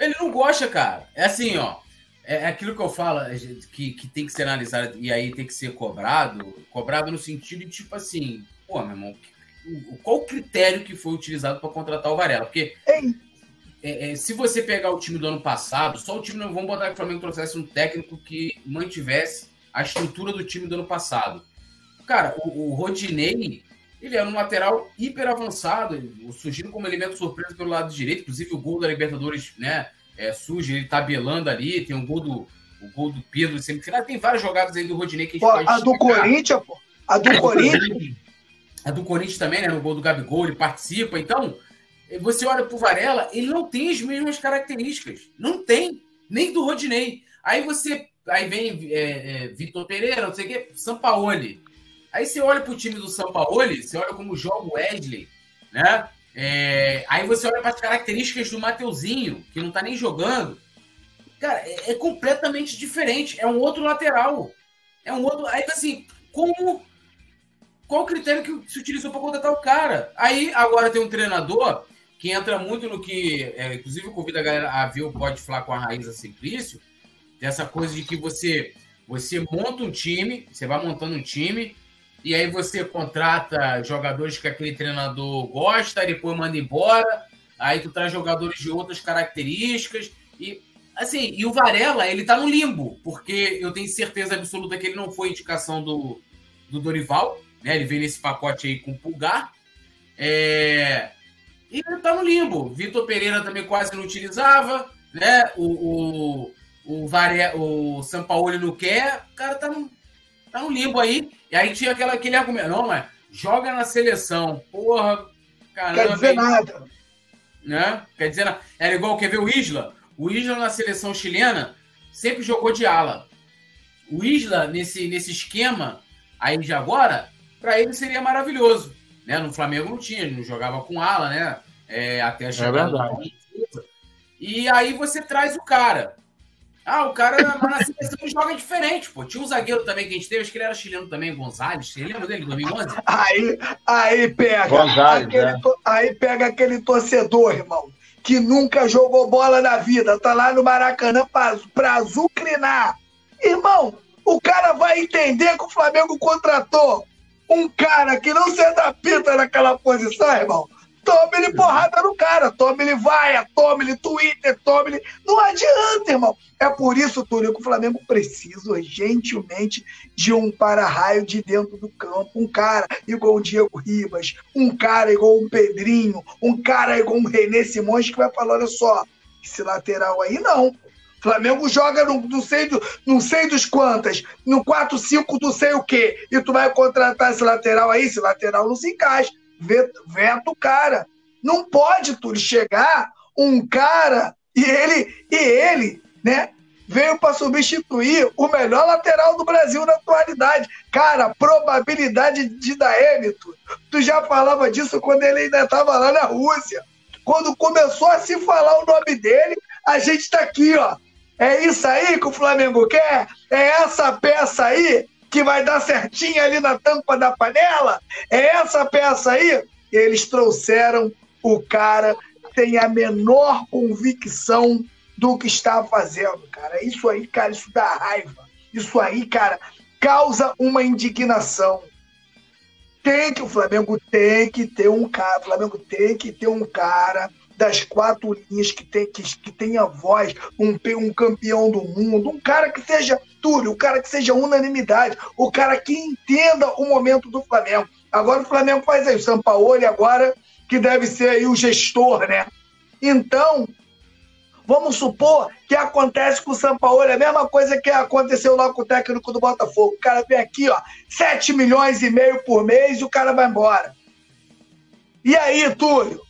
Ele não gosta, cara. É assim, ó. É, é aquilo que eu falo, é, que, que tem que ser analisado e aí tem que ser cobrado. Cobrado no sentido de, tipo assim, pô, meu irmão, qual o critério que foi utilizado para contratar o Varela? Porque Ei é, é, se você pegar o time do ano passado, só o time, vamos botar que o Flamengo trouxesse um técnico que mantivesse a estrutura do time do ano passado. Cara, o, o Rodinei, ele era um lateral hiper avançado, surgindo como elemento surpresa pelo lado direito, inclusive o gol da Libertadores, né, é, surge ele tabelando ali, tem um gol do, o gol do Pedro semifinal, tem várias jogadas aí do Rodinei que a gente pô, A do Corinthians, pô, a do Corinthians. A do Corinthians também, né, no gol do Gabigol, ele participa, então você olha pro Varela, ele não tem as mesmas características. Não tem. Nem do Rodinei. Aí você. Aí vem é, é, Vitor Pereira, não sei o quê, Sampaoli. Aí você olha pro time do Sampaoli, você olha como joga o Wesley, né? É, aí você olha para as características do Mateuzinho, que não tá nem jogando. Cara, é, é, completamente diferente. É um outro lateral. É um outro. Aí assim, como. Qual o critério que se utilizou para contratar o cara? Aí agora tem um treinador que entra muito no que, é, inclusive, eu convido a galera a ver o Pode Falar com a Raíza Simplício, dessa coisa de que você, você monta um time, você vai montando um time, e aí você contrata jogadores que aquele treinador gosta, depois manda embora, aí tu traz jogadores de outras características, e assim, e o Varela, ele tá no limbo, porque eu tenho certeza absoluta que ele não foi indicação do, do Dorival, né? Ele veio nesse pacote aí com o Pulgar. É, e ele tá no limbo. Vitor Pereira também quase não utilizava, né? O, o, o, Vare... o Sampaoli não quer, o cara tá no, tá no limbo aí. E aí tinha aquela, aquele argumento, não, mas joga na seleção. Porra, caramba. Quer dizer nada. Né? Quer dizer nada. Era igual, quer ver o Isla? O Isla na seleção chilena sempre jogou de ala. O Isla, nesse, nesse esquema aí de agora, para ele seria maravilhoso. Né? No Flamengo não tinha, ele não jogava com ala, né? É, até a é verdade. E aí você traz o cara. Ah, o cara na seleção joga diferente, pô. Tinha um zagueiro também que a gente teve, acho que ele era chileno também, Gonzalez. Você lembra dele, 2011? Aí, aí pega. Gonzalez, aquele, é. Aí pega aquele torcedor, irmão, que nunca jogou bola na vida, tá lá no Maracanã pra, pra azucrinar. Irmão, o cara vai entender que o Flamengo contratou um cara que não se adapta naquela posição, irmão tome-lhe porrada no cara, tome-lhe vaia, tome-lhe Twitter, tome-lhe. Não adianta, irmão. É por isso, Túlio, que o Flamengo precisa urgentemente de um para-raio de dentro do campo. Um cara igual o Diego Ribas, um cara igual o Pedrinho, um cara igual o René Simões que vai falar: olha só, esse lateral aí não. Flamengo joga no, não, sei não sei dos quantas, no 4-5 do sei o quê. E tu vai contratar esse lateral aí, esse lateral não se encaixa veta o cara. Não pode, Túlio, chegar um cara e ele, e ele, né, veio para substituir o melhor lateral do Brasil na atualidade. Cara, probabilidade de dar M, Túlio. Tu já falava disso quando ele ainda estava lá na Rússia. Quando começou a se falar o nome dele, a gente está aqui, ó. É isso aí que o Flamengo quer? É essa peça aí? que vai dar certinho ali na tampa da panela? É essa peça aí? Eles trouxeram o cara tem a menor convicção do que está fazendo, cara. Isso aí, cara, isso dá raiva. Isso aí, cara, causa uma indignação. Tem que o Flamengo tem que ter um cara, o Flamengo tem que ter um cara das quatro linhas que, tem, que, que tenha voz, um, um campeão do mundo, um cara que seja Túlio, um cara que seja unanimidade, o cara que entenda o momento do Flamengo. Agora o Flamengo faz aí o Sampaoli agora, que deve ser aí o gestor, né? Então, vamos supor que acontece com o Sampaoli a mesma coisa que aconteceu lá com o técnico do Botafogo. O cara vem aqui, ó, 7 milhões e meio por mês e o cara vai embora. E aí, Túlio?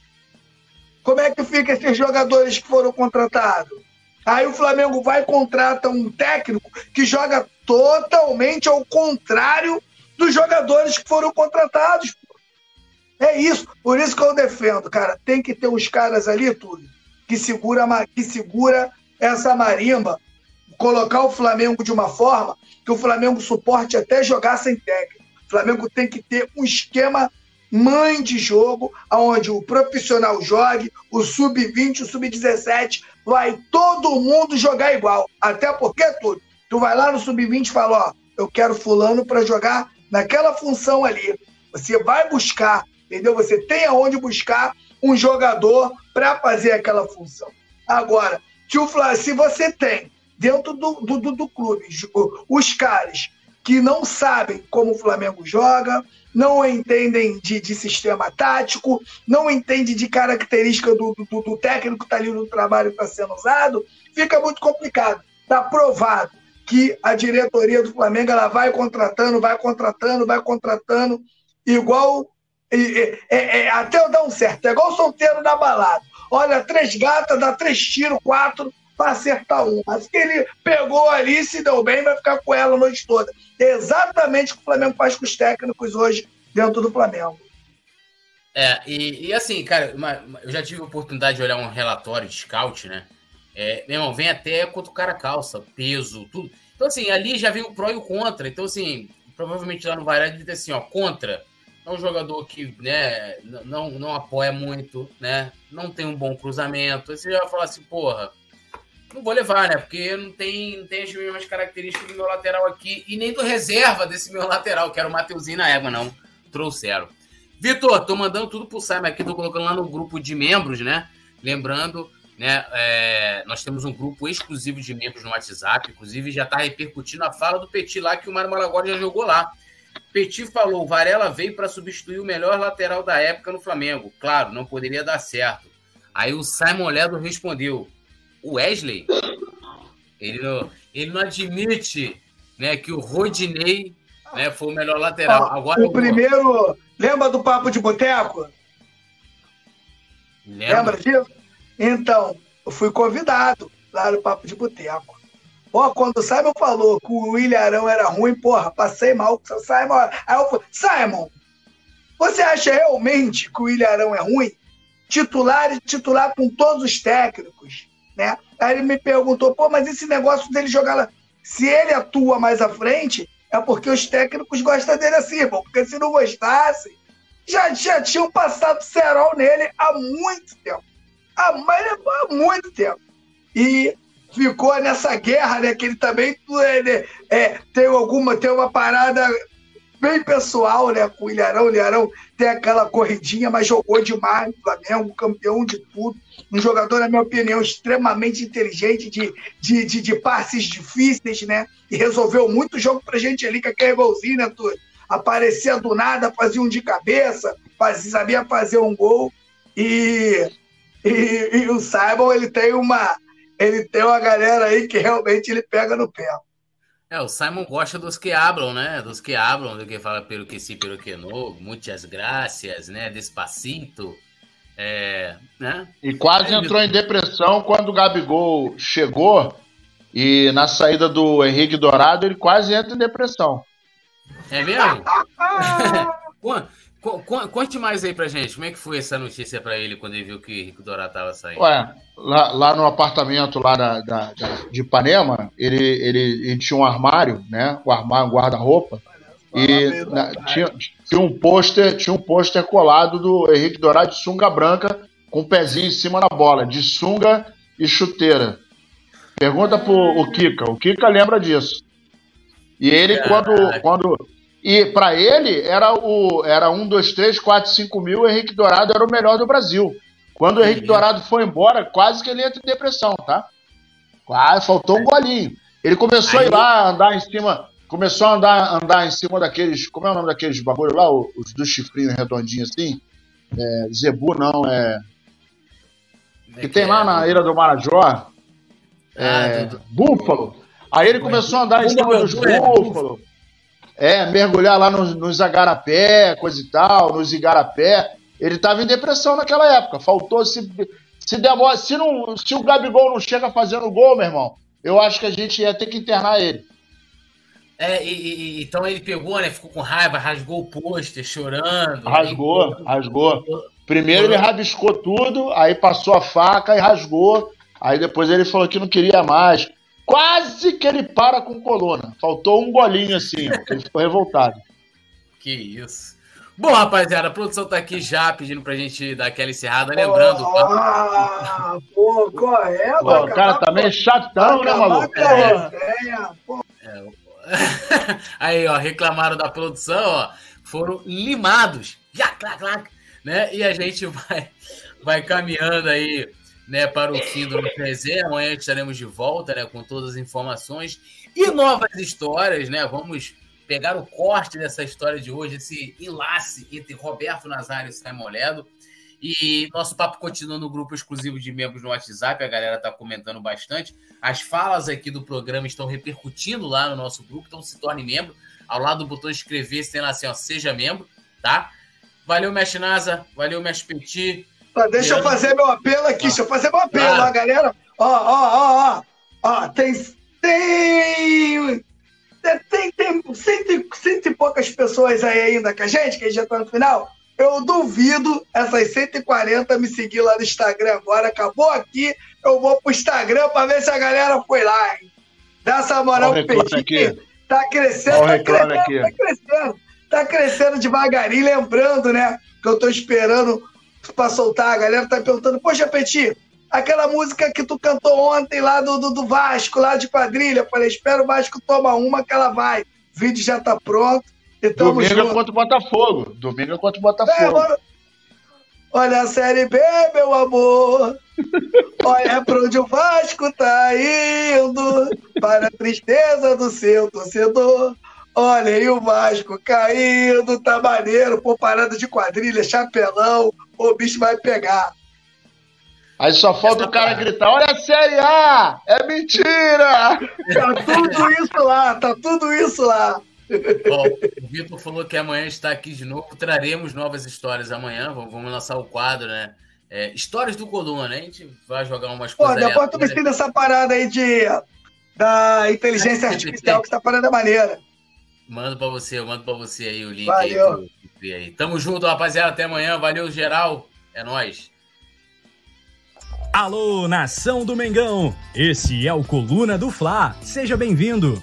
Como é que fica esses jogadores que foram contratados? Aí o Flamengo vai e contrata um técnico que joga totalmente ao contrário dos jogadores que foram contratados. É isso. Por isso que eu defendo, cara. Tem que ter uns caras ali, tudo, que segura, que segura essa marimba. Colocar o Flamengo de uma forma que o Flamengo suporte até jogar sem técnico. O Flamengo tem que ter um esquema mãe de jogo, onde o profissional jogue, o sub-20, o sub-17, vai todo mundo jogar igual. Até porque, tu, tu vai lá no sub-20 e fala, ó, eu quero fulano para jogar naquela função ali. Você vai buscar, entendeu? Você tem aonde buscar um jogador para fazer aquela função. Agora, se você tem dentro do, do, do clube os caras que não sabem como o Flamengo joga, não entendem de, de sistema tático, não entendem de característica do, do, do técnico que está ali no trabalho que está sendo usado, fica muito complicado. Está provado que a diretoria do Flamengo ela vai contratando, vai contratando, vai contratando, igual. É, é, até eu dar um certo, é igual solteiro na balada. Olha, três gatas, dá três tiros, quatro, para acertar um. Mas que ele pegou ali, se deu bem, vai ficar com ela a noite toda. É exatamente o que o Flamengo faz com os técnicos hoje dentro do Flamengo. É, e, e assim, cara, uma, eu já tive a oportunidade de olhar um relatório de scout, né? É, meu irmão, vem até quanto o cara calça, peso, tudo. Então, assim, ali já vem o pró e o contra. Então, assim, provavelmente lá no Varela ele assim, ó, contra. É um jogador que, né, não, não apoia muito, né? Não tem um bom cruzamento. Aí você já vai falar assim, porra, não vou levar, né? Porque não tem, não tem as mesmas características do meu lateral aqui e nem do reserva desse meu lateral, que era o Mateuzinho na égua, não. Trouxeram. Vitor, tô mandando tudo pro Simon aqui, tô colocando lá no grupo de membros, né? Lembrando, né? É, nós temos um grupo exclusivo de membros no WhatsApp, inclusive já tá repercutindo a fala do Petit lá, que o Mário Malagora já jogou lá. Petit falou: Varela veio para substituir o melhor lateral da época no Flamengo. Claro, não poderia dar certo. Aí o Simon Ledo respondeu: o Wesley, ele não, ele não admite né, que o Rodinei né, foi o melhor lateral. Agora, o primeiro. Lembra do Papo de Boteco? Lembra? lembra disso? Então, eu fui convidado lá no Papo de Boteco. Pô, quando o Simon falou que o William Arão era ruim, porra, passei mal com o Simon. Aí eu falei, Simon, você acha realmente que o William Arão é ruim? Titular e titular com todos os técnicos né? Aí ele me perguntou, pô, mas esse negócio dele jogar lá, se ele atua mais à frente, é porque os técnicos gostam dele assim, pô, porque se não gostasse, já, já tinham passado cerol nele há muito tempo. Há, há muito tempo. E ficou nessa guerra, né? Que ele também ele, é, tem alguma, tem uma parada bem pessoal, né? Com o Ilharão. O Ilharão tem aquela corridinha, mas jogou demais no Flamengo, campeão de tudo. Um jogador, na minha opinião, extremamente inteligente, de, de, de, de passes difíceis, né? E resolveu muito jogo pra gente ali, com aquele golzinho, né, Túlio? Aparecia do nada, fazia um de cabeça, fazia, sabia fazer um gol. E, e, e o Simon, ele tem uma. Ele tem uma galera aí que realmente ele pega no pé. É, o Simon gosta dos que hablam, né? Dos que hablam, do que fala pelo que sim, pelo que não, muitas graças, né? Despacito. É, né? E quase é, entrou em depressão quando o Gabigol chegou e na saída do Henrique Dourado ele quase entra em depressão. É mesmo? Conte mais aí pra gente, como é que foi essa notícia para ele quando ele viu que Rico Dourado tava saindo? Ué, lá, lá no apartamento lá da, da, da, de Ipanema, ele, ele, ele, tinha um armário, né? O armário, um guarda-roupa. E na, tinha, tinha um pôster, tinha um pôster colado do Henrique Dourado de sunga branca, com o um pezinho em cima da bola, de sunga e chuteira. Pergunta pro o Kika. O Kika lembra disso. E ele, quando, quando e para ele era o era um, dois, três, quatro, cinco mil. O Henrique Dourado era o melhor do Brasil. Quando o Henrique Sim. Dourado foi embora, quase que ele entra em depressão, tá? Quase faltou um golinho. Ele começou Aí... a ir lá andar em cima, começou a andar, andar em cima daqueles, como é o nome daqueles bagulho lá, os dos chifrinhos redondinhos assim. É, Zebu não é. é que tem lá na Ilha do Marajó. Ah, é, Búfalo. Aí ele começou a andar em cima dos búfalos. É, mergulhar lá nos, nos agarapé, coisa e tal, nos igarapé. Ele estava em depressão naquela época. Faltou se se demora, se não, se o Gabigol não chega fazendo gol, meu irmão, eu acho que a gente ia ter que internar ele. É, e, e, então ele pegou, né? Ficou com raiva, rasgou o pôster, chorando. Rasgou, rasgou. Primeiro ele rabiscou tudo, aí passou a faca e rasgou. Aí depois ele falou que não queria mais. Quase que ele para com coluna. Faltou um bolinho assim, ó, ele ficou revoltado. Que isso. Bom, rapaziada, a produção tá aqui já pedindo pra gente dar aquela encerrada. Lembrando. Oh, tá? Pô, correto. Pô, o cara tá meio chatão, né, maluco? É. É. Aí, ó, reclamaram da produção, ó. Foram limados. Já, clac, clac. Né? E a gente vai, vai caminhando aí né, para o fim do resenha. Amanhã estaremos de volta né, com todas as informações e novas histórias. Né? Vamos pegar o corte dessa história de hoje, esse enlace entre Roberto Nazário e Simon Ledo. E nosso papo continua no grupo exclusivo de membros no WhatsApp, a galera está comentando bastante. As falas aqui do programa estão repercutindo lá no nosso grupo, então se torne membro. Ao lado do botão inscrever, se tem lá assim, ó, seja membro, tá? Valeu, Mestre Nasa, valeu, Mestre Petit, deixa eu fazer meu apelo aqui, deixa eu fazer meu apelo, ó, galera. Ó, ó, ó, ó. Ó, tem. Tem. Tem, tem cento, cento e poucas pessoas aí ainda com a gente, que a gente já tá no final. Eu duvido essas 140 me seguir lá no Instagram agora. Acabou aqui, eu vou pro Instagram pra ver se a galera foi lá, hein? Dá essa moral pro Petit. Tá crescendo, tá crescendo, tá crescendo. Tá crescendo devagarinho, lembrando, né? Que eu tô esperando pra soltar. A galera tá perguntando, poxa, Petit, aquela música que tu cantou ontem lá do, do, do Vasco, lá de quadrilha. Eu falei, espera o Vasco toma uma que ela vai. O vídeo já tá pronto. Domingo é junto. é contra o Botafogo. Domingo é contra o Botafogo. É, Olha a Série B, meu amor. Olha pra onde o Vasco tá indo. Para a tristeza do seu torcedor. Olha aí o Vasco caindo, tá maneiro, pô, parada de quadrilha, chapelão, o bicho vai pegar. Aí só falta Essa o cara gritar: olha a Série A! É mentira! Tá tudo isso lá, tá tudo isso lá. Bom, o Vitor falou que amanhã está aqui de novo. Traremos novas histórias amanhã. Vamos lançar o quadro, né? É, histórias do Coluna, né? A gente vai jogar umas coisas. Pô, depois tu me ensina essa parada aí de, da inteligência artificial, que essa parada é maneira. Mando pra você, eu mando pra você aí o link Valeu. aí. aí. Tamo junto, rapaziada. Até amanhã. Valeu, geral. É nóis. Alô, nação do Mengão! Esse é o Coluna do Fla. Seja bem-vindo.